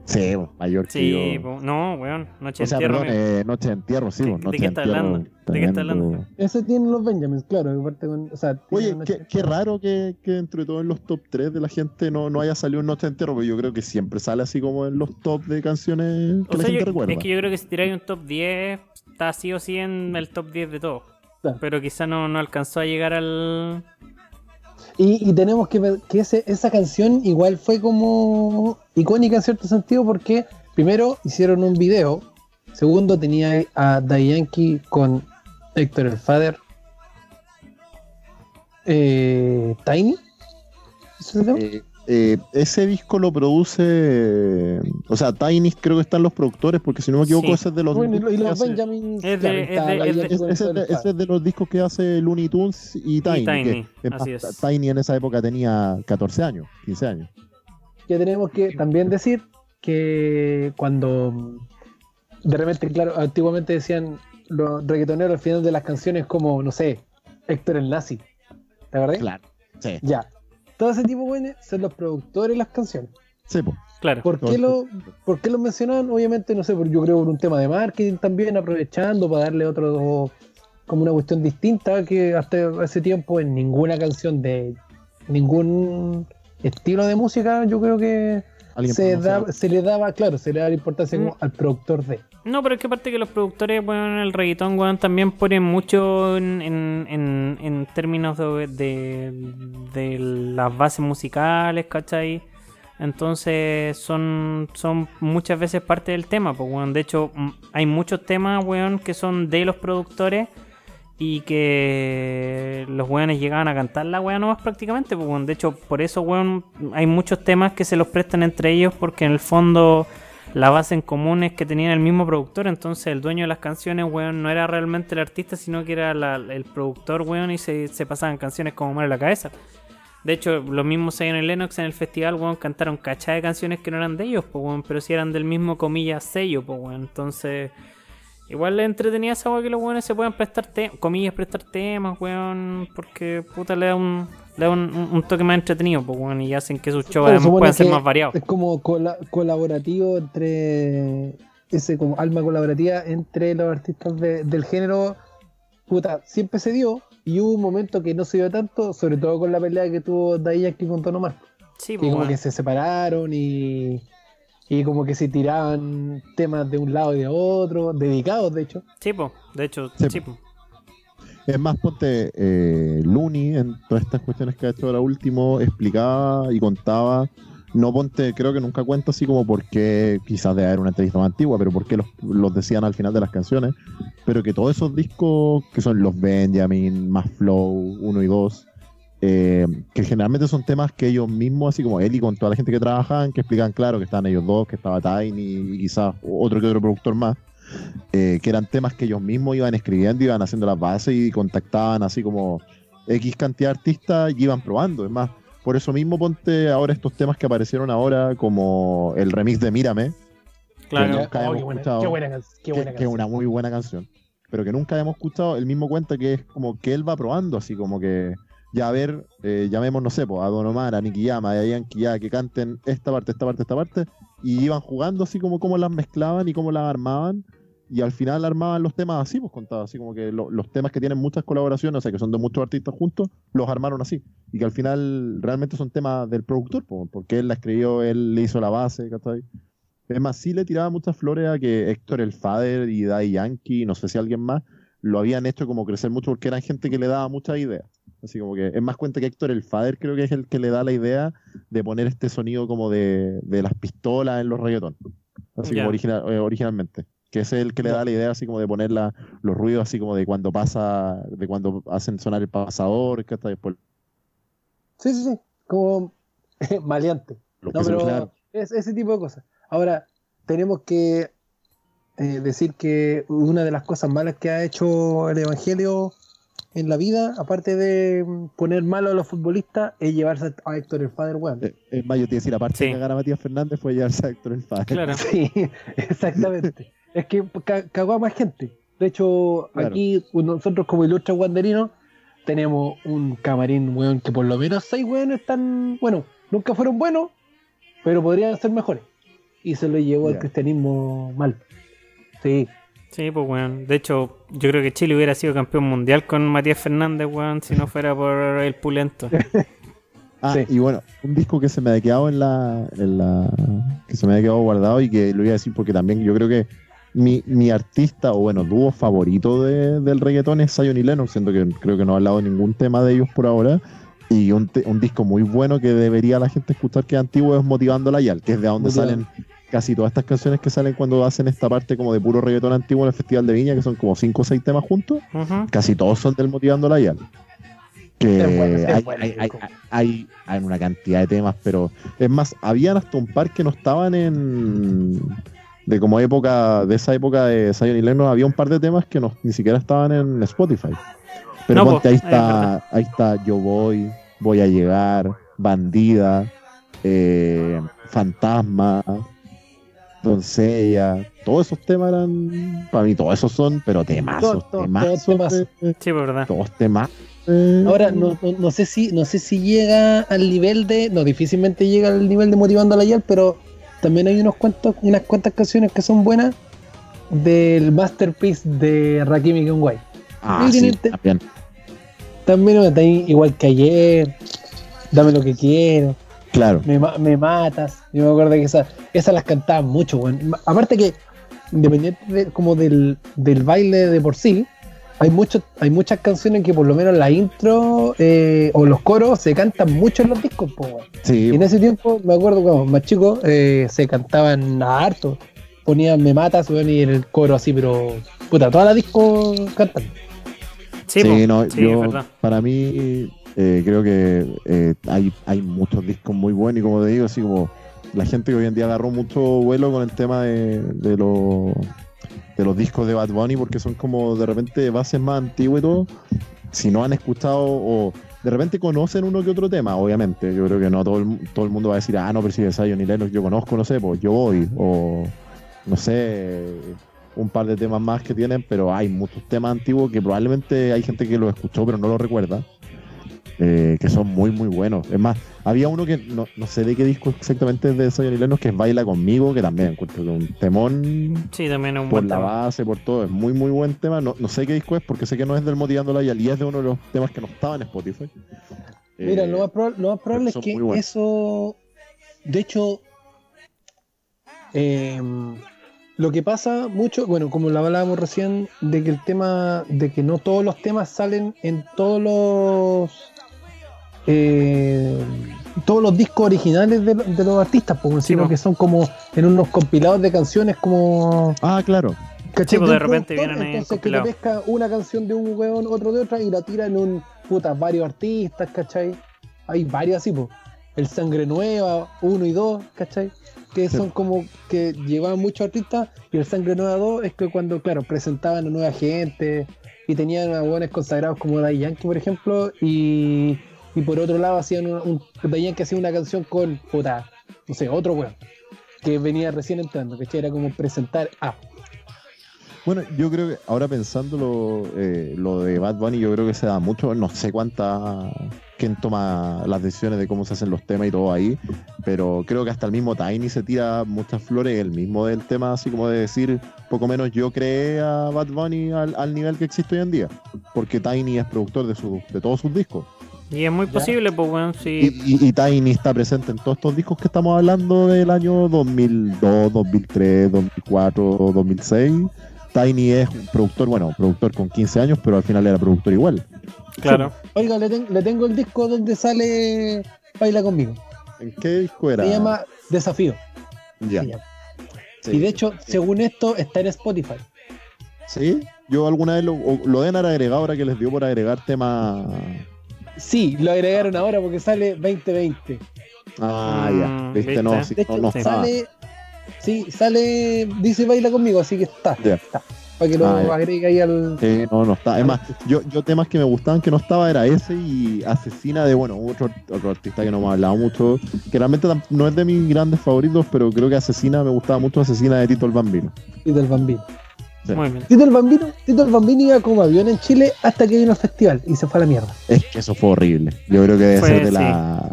Sí, mayor que Sí, yo. po- no, weón, Noche O sea, Entierro. perdón, eh, Noche de Entierro, sí, ¿De- po, de Noche qué está Entierro, hablando? ¿De qué está hablando? Ese tienen los Benjamins, claro. que parte con, o sea, tiene Oye, qué, noche- qué raro que, que dentro de todo en los top 3 de la gente no, no haya salido un Noche de Entierro, porque yo creo que siempre sale así como en los top de canciones que O la sea, gente yo- recuerda. es que yo creo que si tiráis un top 10, está sí o sí en el top 10 de todo. Claro. Pero quizá no, no alcanzó a llegar al. Y, y tenemos que ver que ese, esa canción igual fue como icónica en cierto sentido porque primero hicieron un video, segundo tenía a Daddy Yankee con Héctor el Father, eh, Tiny. ¿Ese es el tema? Eh, eh, ese disco lo produce. O sea, Tiny creo que están los productores, porque si no me equivoco, Sí. ese es de los Bueno, y, los con ese, es de, los discos que hace Looney Tunes y Tiny. Tiny, que, así es. Tiny en esa época tenía 14 años, 15 años. que tenemos que también decir que cuando de repente, claro, antiguamente decían los reggaetoneros al final de las canciones como, no sé, Héctor el Nazi. ¿Te acordás? Claro. Sí. Ya. Todo ese tipo de son los productores de las canciones. Sí, po. Claro. ¿Por qué, lo, ¿Por qué los mencionan? Obviamente, no sé, por- yo creo por un tema de marketing también, aprovechando para darle otro, como una cuestión distinta que hasta ese tiempo en ninguna canción de ningún estilo de música, yo creo que se, da- se le daba, claro, se le daba importancia como Mm. al productor de. No, pero es que aparte que los productores, bueno, en el reggaetón, weón, también ponen mucho en, en, en, en términos de, de, las bases musicales, ¿cachai? Entonces son, son muchas veces parte del tema, pues, weón. De hecho, hay muchos temas, weón, que son de los productores y que los weones llegaban a cantar la nomás prácticamente, pues, weón. De hecho, por eso, weón, hay muchos temas que se los prestan entre ellos porque en el fondo la base en común es que tenían el mismo productor, entonces el dueño de las canciones, weón, no era realmente el artista, sino que era la- el productor, weón, y se, pasaban canciones como mal en la cabeza. De hecho, los mismos Zion y Lennox en el festival, weón, cantaron cachá de canciones que no eran de ellos, pues, weón, pero sí eran del mismo, comillas, sello, pues, weón. Entonces, igual le entretenía esa weón que los weones se puedan prestar, te- comillas, prestar temas, weón, porque puta le da un, da un, un- toque más entretenido, pues, weón, y hacen que sus shows Bueno, además puedan ser más variados. Es como cola- colaborativo entre ese como alma colaborativa entre los artistas de- del género. Puta, siempre se dio y hubo un momento que no se dio tanto, sobre todo con la pelea que tuvo Daddy Yankee con Don Omar. Sí, que pues, como que se separaron y, y como que se tiraban temas de un lado y de otro, dedicados de hecho. Sí, po, de hecho, Sí, sí, po. Es más, ponte eh, Looney en todas estas cuestiones que ha hecho ahora último, explicaba y contaba. No ponte, creo que nunca cuenta así como por qué, quizás de haber una entrevista más antigua, pero por qué los, decían al final de las canciones. Pero que todos esos discos, que son los Benjamin, más Flow, 1 y 2, eh, que generalmente son temas que ellos mismos, así como él y con toda la gente que trabajaban, que explican claro que estaban ellos dos, que estaba Tiny y quizás otro que otro productor más eh, que eran temas que ellos mismos iban escribiendo, iban haciendo las bases y contactaban así como X cantidad de artistas y iban probando. Es más, por eso mismo ponte ahora estos temas que aparecieron ahora, como el remix de Mírame, Claro. Nunca hemos qué buena, escuchado. qué buena qué que, buena que es canción. una muy buena canción, pero que nunca hemos escuchado. El mismo cuenta que es como que él va probando, así como que ya a ver, eh, llamemos, no sé, a Don Omar, a Nicky Yama, a Yankee ya, que canten esta parte, esta parte, esta parte, y iban jugando así como cómo las mezclaban y cómo las armaban y al final armaban los temas así, pues contaba, así como que lo- los temas que tienen muchas colaboraciones, o sea, que son de muchos artistas juntos, los armaron así. Y que al final realmente son temas del productor, pues, porque él la escribió, él le hizo la base, ¿cachai? Es más, sí le tiraba muchas flores a que Héctor el Fader y Daddy Yankee, no sé si alguien más, lo habían hecho como crecer mucho porque eran gente que le daba muchas ideas. Así como que es más cuenta que Héctor el Fader creo que es el que le da la idea de poner este sonido como de, de las pistolas en los reggaetón. Así Ya. como original, eh, originalmente. Que es el que le da la idea así como de poner la- los ruidos así como de cuando pasa, de cuando hacen sonar el pasador, que hasta después Sí, sí, sí. Como maleante. lo No, pero claro. es ese tipo de cosas. Ahora, tenemos que eh, decir que una de las cosas malas que ha hecho el Evangelio en la vida, aparte de mm, poner malo a los futbolistas, es llevarse a Héctor el Father, weón. Eh, Es más, yo te decir, aparte Sí. de cagar a Matías Fernández, fue llevarse a Héctor el Fader. Claro. Sí, exactamente. Es que ca- cagó a más gente. De hecho, Claro. aquí nosotros como ilustres guanderinos tenemos un camarín, weón, que por lo menos seis weones están, bueno, nunca fueron buenos, pero podrían ser mejores. Y se lo llevó el Ya. cristianismo mal. Sí, Sí, pues weón. De hecho, yo creo que Chile hubiera sido campeón mundial con Matías Fernández, weón, si no fuera por el pulento. Ah, Sí. y bueno, un disco que se me ha quedado en la, en la. que se me ha quedado guardado y que lo voy a decir porque también yo creo que mi, mi artista, o bueno, dúo favorito de- del reggaetón es Zion y Lennox, siento que creo que no he hablado de ningún tema de ellos por ahora. Y un, te- un disco muy bueno que debería la gente escuchar que es antiguo es Motivando la Yal, que es de donde Motivando. salen casi todas estas canciones que salen cuando hacen esta parte como de puro reggaetón antiguo en el Festival de Viña, que son como 5 o 6 temas juntos casi todos son del Motivando la Yal. Que Es bueno, es hay, bueno, hay, hay- hay una cantidad de temas, pero es más, habían hasta un par que no estaban en. De como época, de esa época de Zion y Lennox, había un par de temas que no, ni siquiera estaban en Spotify. Pero No, ponte, po, ahí es está, ahí está Yo Voy, Voy a Llegar, Bandida, eh, Fantasma, Doncella, todos esos temas eran, para mí todos esos son, pero temazos, Todos, temazos, todos temazos. de- Sí, pues verdad. todos temas. eh, Ahora, no, no, no sé si no sé si llega al nivel de. No, difícilmente llega al nivel de Motivando a la Yal, pero también hay unos cuantos, unas cuantas canciones que son buenas del masterpiece de Rakim y Conway. Ah, sí, también. También está ahí igual que ayer. Dame lo que quiero. Claro. Me, me matas. Yo me acuerdo que esas esas las cantaban mucho. Ma- Aparte que, independiente de- como del, del baile de por sí, hay muchos, hay muchas canciones que por lo menos la intro eh, o los coros se cantan mucho en los discos, po. Sí, Y en ese tiempo, me acuerdo cuando más chico, eh, se cantaban a harto. Ponían me matas, weón, y el coro así, pero puta, toda la disco cantan. Sí, no, sí, yo, verdad. para mí eh, creo que eh, hay, hay muchos discos muy buenos y como te digo, así como la gente que hoy en día agarró mucho vuelo con el tema de, de, los, de los discos de Bad Bunny porque son como de repente bases más antiguas y todo. Si no han escuchado o de repente conocen uno que otro tema, obviamente. Yo creo que no todo el, todo el mundo va a decir, ah, no, pero si Zion y Lennox yo conozco, no sé, pues yo voy. O no sé, un par de temas más que tienen, pero hay muchos temas antiguos que probablemente hay gente que los escuchó pero no lo recuerda, eh, que son muy, muy buenos. Es más, había uno que no, no sé de qué disco exactamente es de Zion y Lennox, que es Baila Conmigo, que también encuentro que un temón Sí, también es un por buen la tema. base, por todo. Es muy, muy buen tema. No, no sé qué disco es porque sé que no es del Motivando la Yal y es de uno de los temas que no estaba en Spotify. Mira, Eh, lo más, proba- lo más probable es que eso. De hecho, em, lo que pasa mucho, bueno, como lo hablábamos recién, de que el tema, de que no todos los temas salen en todos los. Eh, todos los discos originales de, de los artistas, pues, sino po. que son como en unos compilados de canciones como Ah, claro. ¿Cachai? Sí, pues, de repente vienen ahí Entonces que le compilados. pesca una canción de un weón, otro de otra, y la tira en un puta varios artistas, ¿cachai? Hay varios así, pues. El Sangre Nueva, uno y dos, ¿cachai? Que Sí. son como que llevaban muchos artistas, y el Sangre Nueva 2 es que cuando, claro, presentaban a nueva gente y tenían a buenos consagrados como Daddy Yankee, por ejemplo, y, y por otro lado hacían un, un Yankee hacía una canción con puta, no sé, otro weón, que venía recién entrando, ¿cachai? Era como presentar a. Bueno, yo creo que ahora pensándolo, eh, lo de Bad Bunny, yo creo que se da mucho, no sé cuánta, quién toma las decisiones de cómo se hacen los temas y todo ahí, pero creo que hasta el mismo Tiny se tira muchas flores, el mismo del tema, así como de decir, poco menos yo creé a Bad Bunny al, al nivel que existe hoy en día, porque Tiny es productor de, su, de todos sus discos. Y es muy Ya. posible, pues, weón, Y, sí. y- y Tiny está presente en todos estos discos que estamos hablando del año 2002, 2003, 2004, 2006. Tiny es un productor, bueno, productor con 15 años, pero al final era productor igual. Claro. Oiga, le, ten- le tengo el disco donde sale Baila conmigo. ¿En qué disco era? Se llama Desafío. Ya. se llama. Sí. Y de hecho, según esto, está en Spotify. Sí, yo alguna vez lo, lo deben haber agregado ahora que les dio por agregar temas. Sí, lo agregaron ahora porque sale 2020. Ah, Mm, ya. Viste, ¿viste? no, sí, De hecho, no, sale. Sí, sale. Dice Baila conmigo, así que está. Ya. está. Para que lo Ah, agregue ahí al. No, no está. Es más, yo, yo temas que me gustaban que no estaba era ese y Asesina de, bueno, otro, otro artista que no me ha hablado mucho, que realmente no es de mis grandes favoritos, pero creo que Asesina me gustaba mucho Asesina de Tito el Bambino. Tito el Bambino. Sí. Muy bien. Tito el Bambino, Tito el Bambino iba como avión en Chile hasta que vino al festival y se fue a la mierda. Es que eso fue horrible. Yo creo que debe Fue, ser de, sí. la,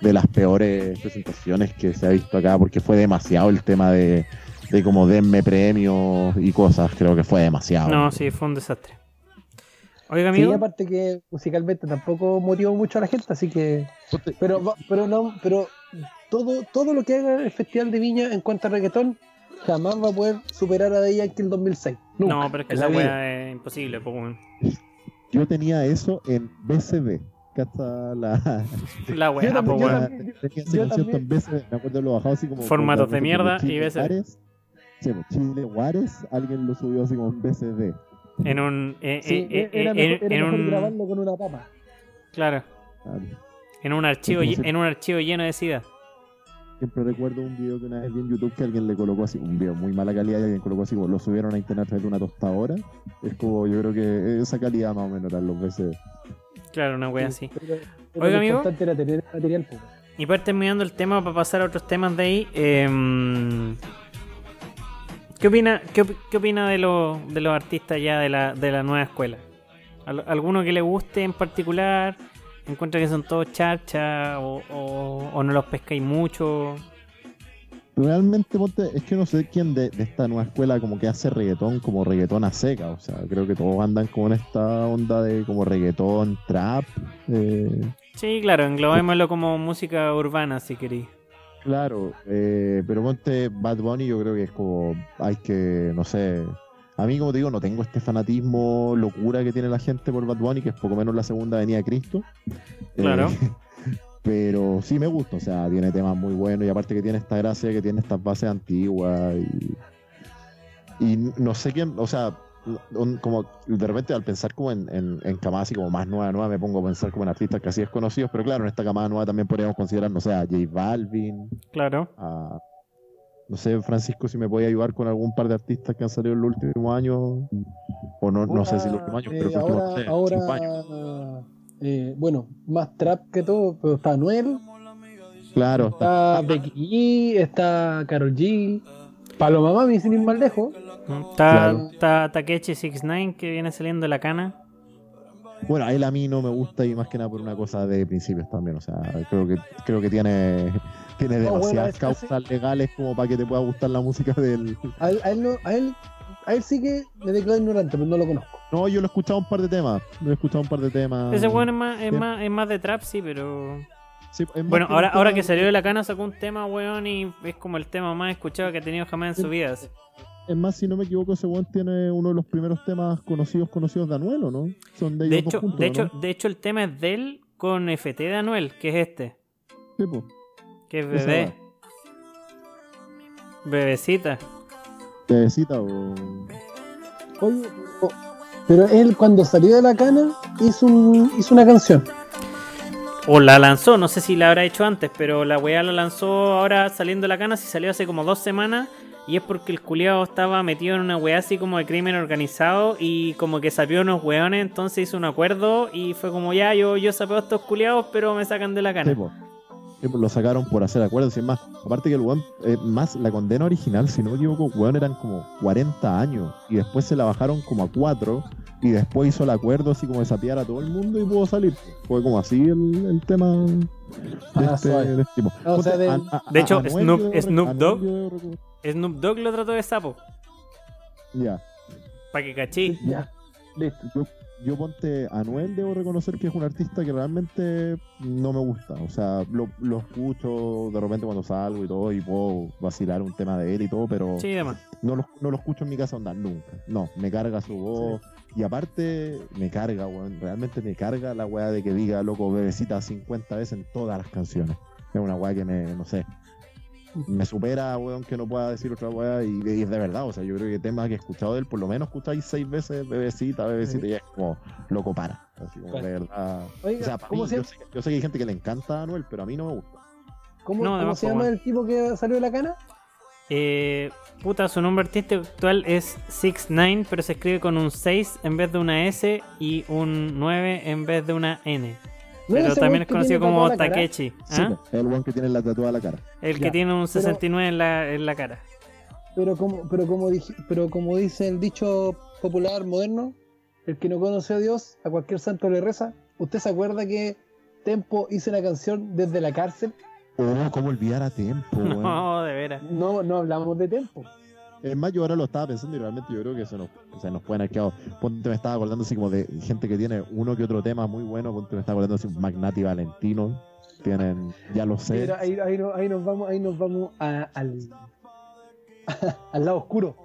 de las peores presentaciones que se ha visto acá, porque fue demasiado el tema de, de como denme premios y cosas. Creo que fue demasiado. No, sí, fue un desastre. Oiga, Sí, amigo. aparte que musicalmente tampoco motivó mucho a la gente, así que. Pero, pero no, pero todo, todo lo que haga el Festival de Viña en cuanto a reggaetón jamás va a poder superar a Daddy Yankee el 2006. Nunca, No, pero es que esa weá es imposible, pues, weón. Yo tenía eso en BCD. Que hasta la. La weá, Yo también- yo weón. también- Tenía ese yo concierto en. Me acuerdo de lo bajado así como. Formatos como de mierda y. Juárez. Sí, pues, Chile Juárez, alguien lo subió así como en BCD. En un. eh, Sí, eh, eh, era en- mejor, era en mejor un. grabarlo con una papa. Claro. En un archivo, como lle- si- en un archivo lleno de sida. Siempre recuerdo un video que una vez vi en YouTube que alguien le colocó así, un video muy mala calidad y alguien colocó así, como lo subieron a internet a través de una tostadora. Es como, yo creo que esa calidad más o menos eran los veces. Claro, una wea Sí, así. pero- pero Oiga, lo amigo. importante era tener el material. pues. Y para ir terminando el tema, para pasar a otros temas de ahí, em, ¿qué opina, qué, qué opina de, los de los artistas ya de la, de la nueva escuela? ¿Al- ¿Alguno que le guste en particular? ¿Encuentra que son todos charcha o, o- o no los pescáis mucho? Realmente, ponte, es que no sé quién de, de esta nueva escuela como que hace reggaetón como reggaetón a seca. O sea, creo que todos andan como en esta onda de como reggaetón, trap. eh, Sí, claro, englobémoslo como música urbana si queréis. Claro, eh, pero ponte Bad Bunny, yo creo que es como, hay que, no sé, a mí como te digo, no tengo este fanatismo, locura que tiene la gente por Bad Bunny, que es poco menos la segunda venida de Cristo. Claro. Eh, pero sí me gusta, o sea, tiene temas muy buenos y aparte que tiene esta gracia, que tiene estas bases antiguas y, y no sé quién, o sea, un- como de repente al pensar como en, en, en camadas así como más nueva, nueva, me pongo a pensar como en artistas casi desconocidos, pero claro, en esta camada nueva también podríamos considerar, no sé, a J Balvin, Claro. a- no sé, Francisco, si me puede ayudar con algún par de artistas que han salido en los últimos años, o no, no sé si los últimos años, Eh, pero no sé, ahora cinco años. eh, bueno, más trap que todo, pero está Anuel, Claro, está- está Becky G, está Carol G, Paloma Mami, sin ir más lejos. Está, Claro. está Takechi 69 que viene saliendo de la cana. bueno, a él a mí no me gusta y más que nada por una cosa de principios también, o sea, creo que creo que tiene tiene No, bueno, demasiadas causas legales como para que te pueda gustar la música del A él, a él, no- a él, a él sí que me declaro ignorante, pero no lo conozco. No, yo lo he escuchado un par de temas, lo he escuchado un par de temas. Ese bueno es más, es, más, es más de trap, sí, pero. Sí, es más Bueno, ahora, ahora que salió de la cana sacó un tema, weón, y es como el tema más escuchado que ha tenido jamás en su vida. así. Es más, si no me equivoco, ese weón tiene uno de los primeros temas conocidos conocidos de Anuel, ¿o no? Son de ellos De dos hecho, juntos, de ¿o hecho, de hecho, el tema es de él con FT de Anuel, que es este, Sí, po. Que es bebé. Bebecita. Bebecita o... Oye, pero- pero él cuando salió de la cana hizo, un, hizo una canción. O la lanzó, no sé si la habrá hecho antes, pero la weá la lanzó ahora saliendo de la cana, si salió hace como dos semanas. Y es porque el culiado estaba metido en una weá así como de crimen organizado y como que sapió unos weones, entonces hizo un acuerdo y fue como ya, yo, yo sapeo a estos culiados, pero me sacan de la cana. Lo sacaron por hacer acuerdos y más. Aparte que el weón, eh, más la condena original, si no me equivoco, weón, eran como 40 años. Y después se la bajaron como a 4. Y después hizo el acuerdo así como de sapear a todo el mundo y pudo salir. Fue como así el, el tema de, Ah, este, suave. de este tipo. O sea, Ponte, de- a- a- De hecho, a Snoop- Snoop Dogg- Snoop Dogg lo trató de sapo. Ya. Para que cachí. Ya. Listo. Yo, ponte Anuel, debo reconocer que es un artista que realmente no me gusta. O sea, lo, lo escucho de repente cuando salgo y todo, y puedo vacilar un tema de él y todo, pero Sí, no, lo, no lo escucho en mi casa onda nunca. No, me carga su voz. Y aparte, me carga, weón. Realmente me carga la weá de que diga, loco, bebecita 50 veces en todas las canciones. Es una weá que me, no sé, me supera, weón, que no pueda decir otra weá. Y, y es de verdad, o sea, yo creo que temas que he escuchado de él, por lo menos escucháis seis veces bebecita, bebecita, y es como, loco, para. Así como, de verdad. Oiga, o sea, para ¿cómo mí, se yo, sé, yo sé que hay gente que le encanta a Anuel, pero a mí no me gusta. ¿Cómo, No, cómo se pues, llama bueno. el tipo que salió de la cana? Eh, puta, su nombre artístico actual es 6ix9ine, pero se escribe con un 6 en vez de una S y un 9 en vez de una N. ¿No Pero también es conocido como? Takechi. Sí, ¿ah? po, el weón que tiene la tatuada a la cara. El que Ya, tiene un pero- 69 en la, en la cara. Pero como, pero como dije, pero como dice el dicho popular moderno, el que no conoce a Dios, a cualquier santo le reza. ¿Usted se acuerda que Tempo hizo una canción desde la cárcel? Oh, cómo olvidar a tiempo, weón. No, de veras. No, no hablamos de Tempo. Es más, yo ahora lo estaba pensando y realmente yo creo que se nos, o sea, nos pueden haber quedado. Ponte, me estaba acordando así como de gente que tiene uno que otro tema muy bueno. Ponte, me estaba acordando así, Magnati Valentino. Tienen, ya lo sé. Mira, ahí, ahí, no- ahí nos vamos, ahí nos vamos a- al, al lado oscuro.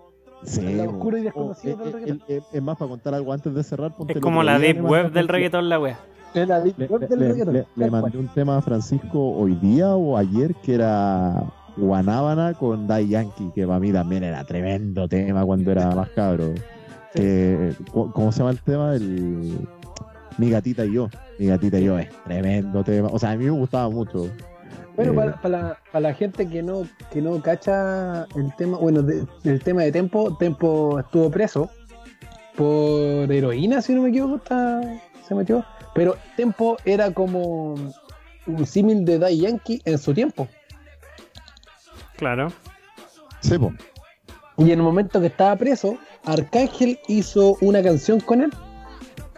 Sí, al lado oscuro y desconocido Oh, del eh, reggaetón. eh, eh, es más, para contar algo antes de cerrar. ponte Es el como la deep le mandé web del reggaetón, la wea. Es la deep Le, web del le- reggaetón, le- le mandé un tema a Francisco hoy día o ayer que era Guanábana con Dai Yankee, que para mí también era tremendo tema cuando era más cabro. Que, ¿cómo- ¿Cómo se llama el tema? El Mi gatita y yo. Mi gatita y yo es tremendo tema. O sea, a mí me gustaba mucho. Bueno, Eh, para, para la, para la gente que no, que no cacha el tema, bueno, de- el tema de Tempo, Tempo estuvo preso por heroína, si no me equivoco, está- se metió. Pero Tempo era como un símil de Dai Yankee en su tiempo. Claro. Sí, po. Y en el momento que estaba preso, Arcángel hizo una canción con él.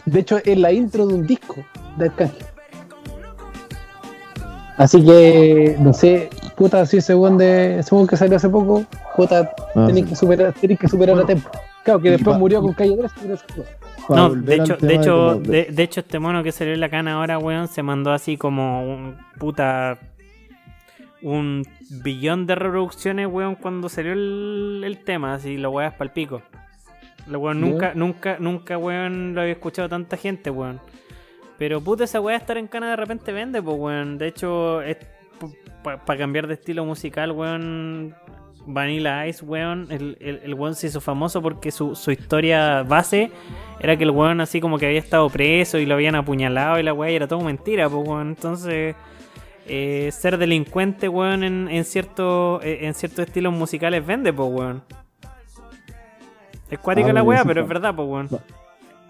De hecho, es la intro de un disco de Arcángel. Así que, no sé, puta, si ese weón de ese weón que salió hace poco, puta, Ah, tenéis sí. que superar, tenéis que superar Bueno, a tiempo. Claro, que después pa- murió con Calle 3, pero eso fue. Para No, de hecho, de hecho, de, de hecho, este mono que salió en la cana ahora, weón, se mandó así como un puta. Un billón de reproducciones, weón, cuando salió el, el tema, así lo weas pa'l pico. Lo weón, nunca, nunca, nunca, weón, lo había escuchado tanta gente, weón. Pero puta, esa weá estar en cana de repente vende, pues, weón. De hecho, para cambiar de estilo musical, weón. Vanilla Ice, weón. El, el, el weón se hizo famoso porque su, su historia base era que el weón así como que había estado preso y lo habían apuñalado y la weá y era todo mentira, pues, weón. Entonces, eh, ser delincuente, weón, en, en, cierto, eh, en ciertos estilos musicales vende, pues, weón. Es cuática Ah, la weá, pero es verdad, pues, weón.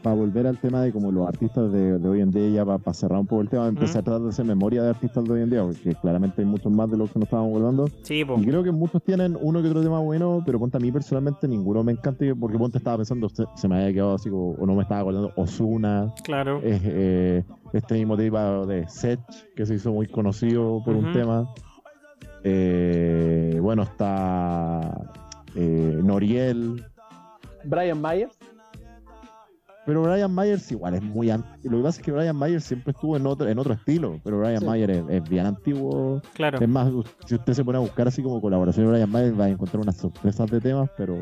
Para volver al tema de como los artistas de, de hoy en día, ya para cerrar un poco el tema, empecé a tratar de hacer memoria de artistas de hoy en día, porque claramente hay muchos más de los que nos estábamos hablando. Sí, pues. Y creo que muchos tienen uno que otro tema bueno, pero ponte a mí personalmente ninguno me encanta, porque ponte estaba pensando, se, se me había quedado así como, o no me estaba acordando, Osuna, Claro. eh, este mismo tema de Sech, que se hizo muy conocido por un tema. Eh, bueno, está eh, Noriel, Brian Myers. Pero Brian Myers igual es muy antiguo. Lo que pasa es que Brian Myers siempre estuvo en otro, en otro estilo, pero Brian Sí. Myers es, es bien antiguo. Claro. Es más, si usted se pone a buscar así como colaboración de Brian Myers, va a encontrar unas sorpresas de temas, pero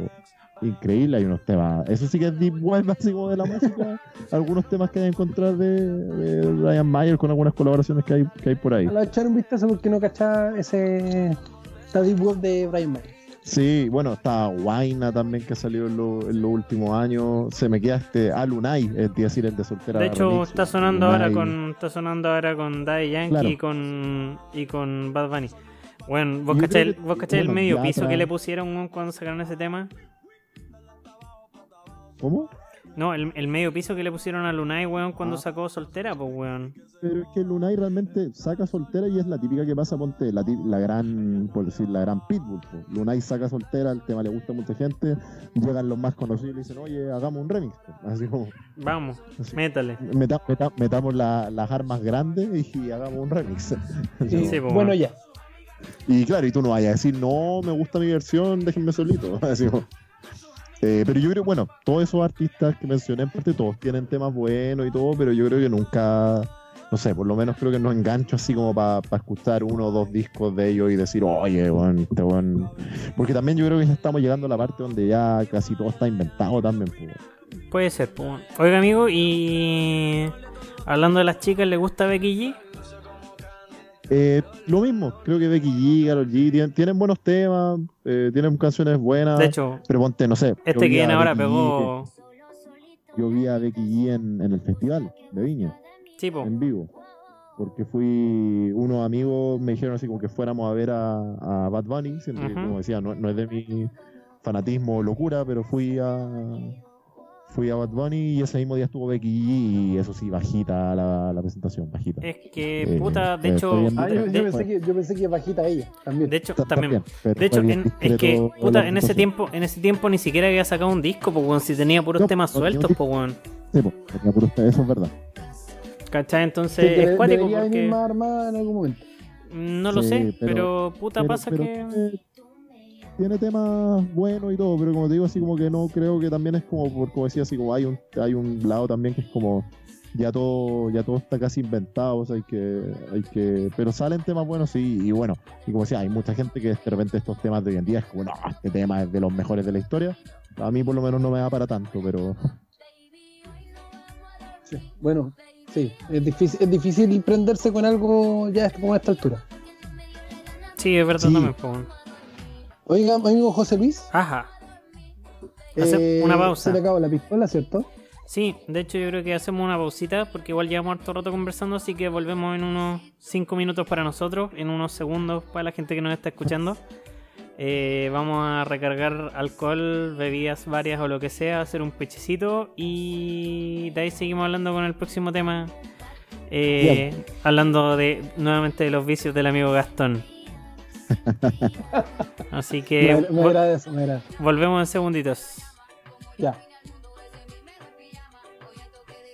increíble. Hay unos temas. Eso sí que es deep web, así como de la música. algunos temas que hay que encontrar de, de Brian Myers con algunas colaboraciones que hay, que hay por ahí. A la echar un vistazo porque no cachaba ese. Deep web de Brian Myers. Sí, bueno, está Waina también que salió en, lo- en los últimos años. Se me queda este Alunai, es decir, el de soltera. De hecho, Remix, está sonando ahora con está sonando ahora con Daddy Yankee Claro. y con y con Bad Bunny. Bueno, vos creo el, vos cachai el bueno, medio piso que le pusieron cuando sacaron ese tema. ¿Cómo? No, el, el medio piso que le pusieron a Lunay, weón, cuando Ah. sacó soltera, pues, weón. Pero es que Lunay realmente saca soltera y es la típica que pasa, ponte, la, la gran, por decir, la gran Pitbull. po. Lunay saca soltera, el tema le gusta a mucha gente, llegan los más conocidos y le dicen, oye, hagamos un remix. Así como, Vamos, así, métale. meta- meta- metamos la- las armas grandes y, hagamos un remix. Como- Sí, pues, bueno, bueno. ya. Y claro, y tú no vayas a decir, no, me gusta mi versión, déjenme solito. Así como- Eh, pero yo creo, bueno, todos esos artistas que mencioné, en parte todos tienen temas buenos y todo, pero yo creo que nunca, no sé, por lo menos creo que no engancho así como para escuchar uno o dos discos de ellos y decir, oye, bueno, este weón. Porque también yo creo que ya estamos llegando a la parte donde ya casi todo está inventado también. pues. Puede ser, pues. bueno. Oiga, amigo, y. Hablando de las chicas, ¿le gusta Becky G? Eh, lo mismo, creo que Becky G, Karol G tienen, tienen buenos temas, eh, tienen canciones buenas. De hecho, pero ponte, no sé. este que viene ahora Becky G pegó. yo vi a Becky G en, en el festival de Viña, Sí, po. en vivo. Porque fui, unos amigos me dijeron así como que fuéramos a ver a, a Bad Bunny, como decía, no, no es de mi fanatismo o locura, pero fui a fui a Bad Bunny y ese mismo día estuvo Becky G y eso sí, bajita la, la presentación, bajita. Es que, Eh, puta, de eh, hecho. Ah, yo, pensé que, yo pensé que bajita ella también. De hecho, Ta- también. De hecho, en- es que, puta, en ese tiempo, en ese tiempo ni siquiera había sacado un disco, pues, weón, si tenía puros No, temas no sueltos, pues, weón. Sí, po, tenía puro- eso es verdad. ¿Cachai? Sí, Entonces, que es cuático debería venir porque. más armada en algún momento. No lo Sí, sé, pero, pero- puta, Pero- pasa pero que. Tiene, temas buenos y todo, pero como te digo, así como que no creo que también es como, por, como decía, así como hay un, hay un lado también que es como ya todo, ya todo está casi inventado, o sea, hay que, hay que, pero salen temas buenos sí, y bueno, y como decía, hay mucha gente que de repente estos temas de hoy en día es como, no, este tema es de los mejores de la historia, a mí por lo menos no me da para tanto, pero Sí. Bueno, sí, es difícil, es difícil prenderse con algo ya como a esta altura. Sí, es verdad Sí. también, pues, weón. Oiga, amigo José Luis, Ajá. Hace eh, una pausa. Se le acabó la pistola, ¿cierto? Sí, de hecho yo creo que hacemos una pausita porque igual llevamos harto rato conversando, así que volvemos en unos 5 minutos para nosotros, en unos segundos para la gente que nos está escuchando. Eh, vamos a recargar alcohol, bebidas varias o lo que sea, hacer un pechecito y de ahí seguimos hablando con el próximo tema. Eh, hablando de nuevamente de los vicios del amigo Gastón. Así que me, me vol- agrada eso, me agrada. volvemos en segunditos. Ya.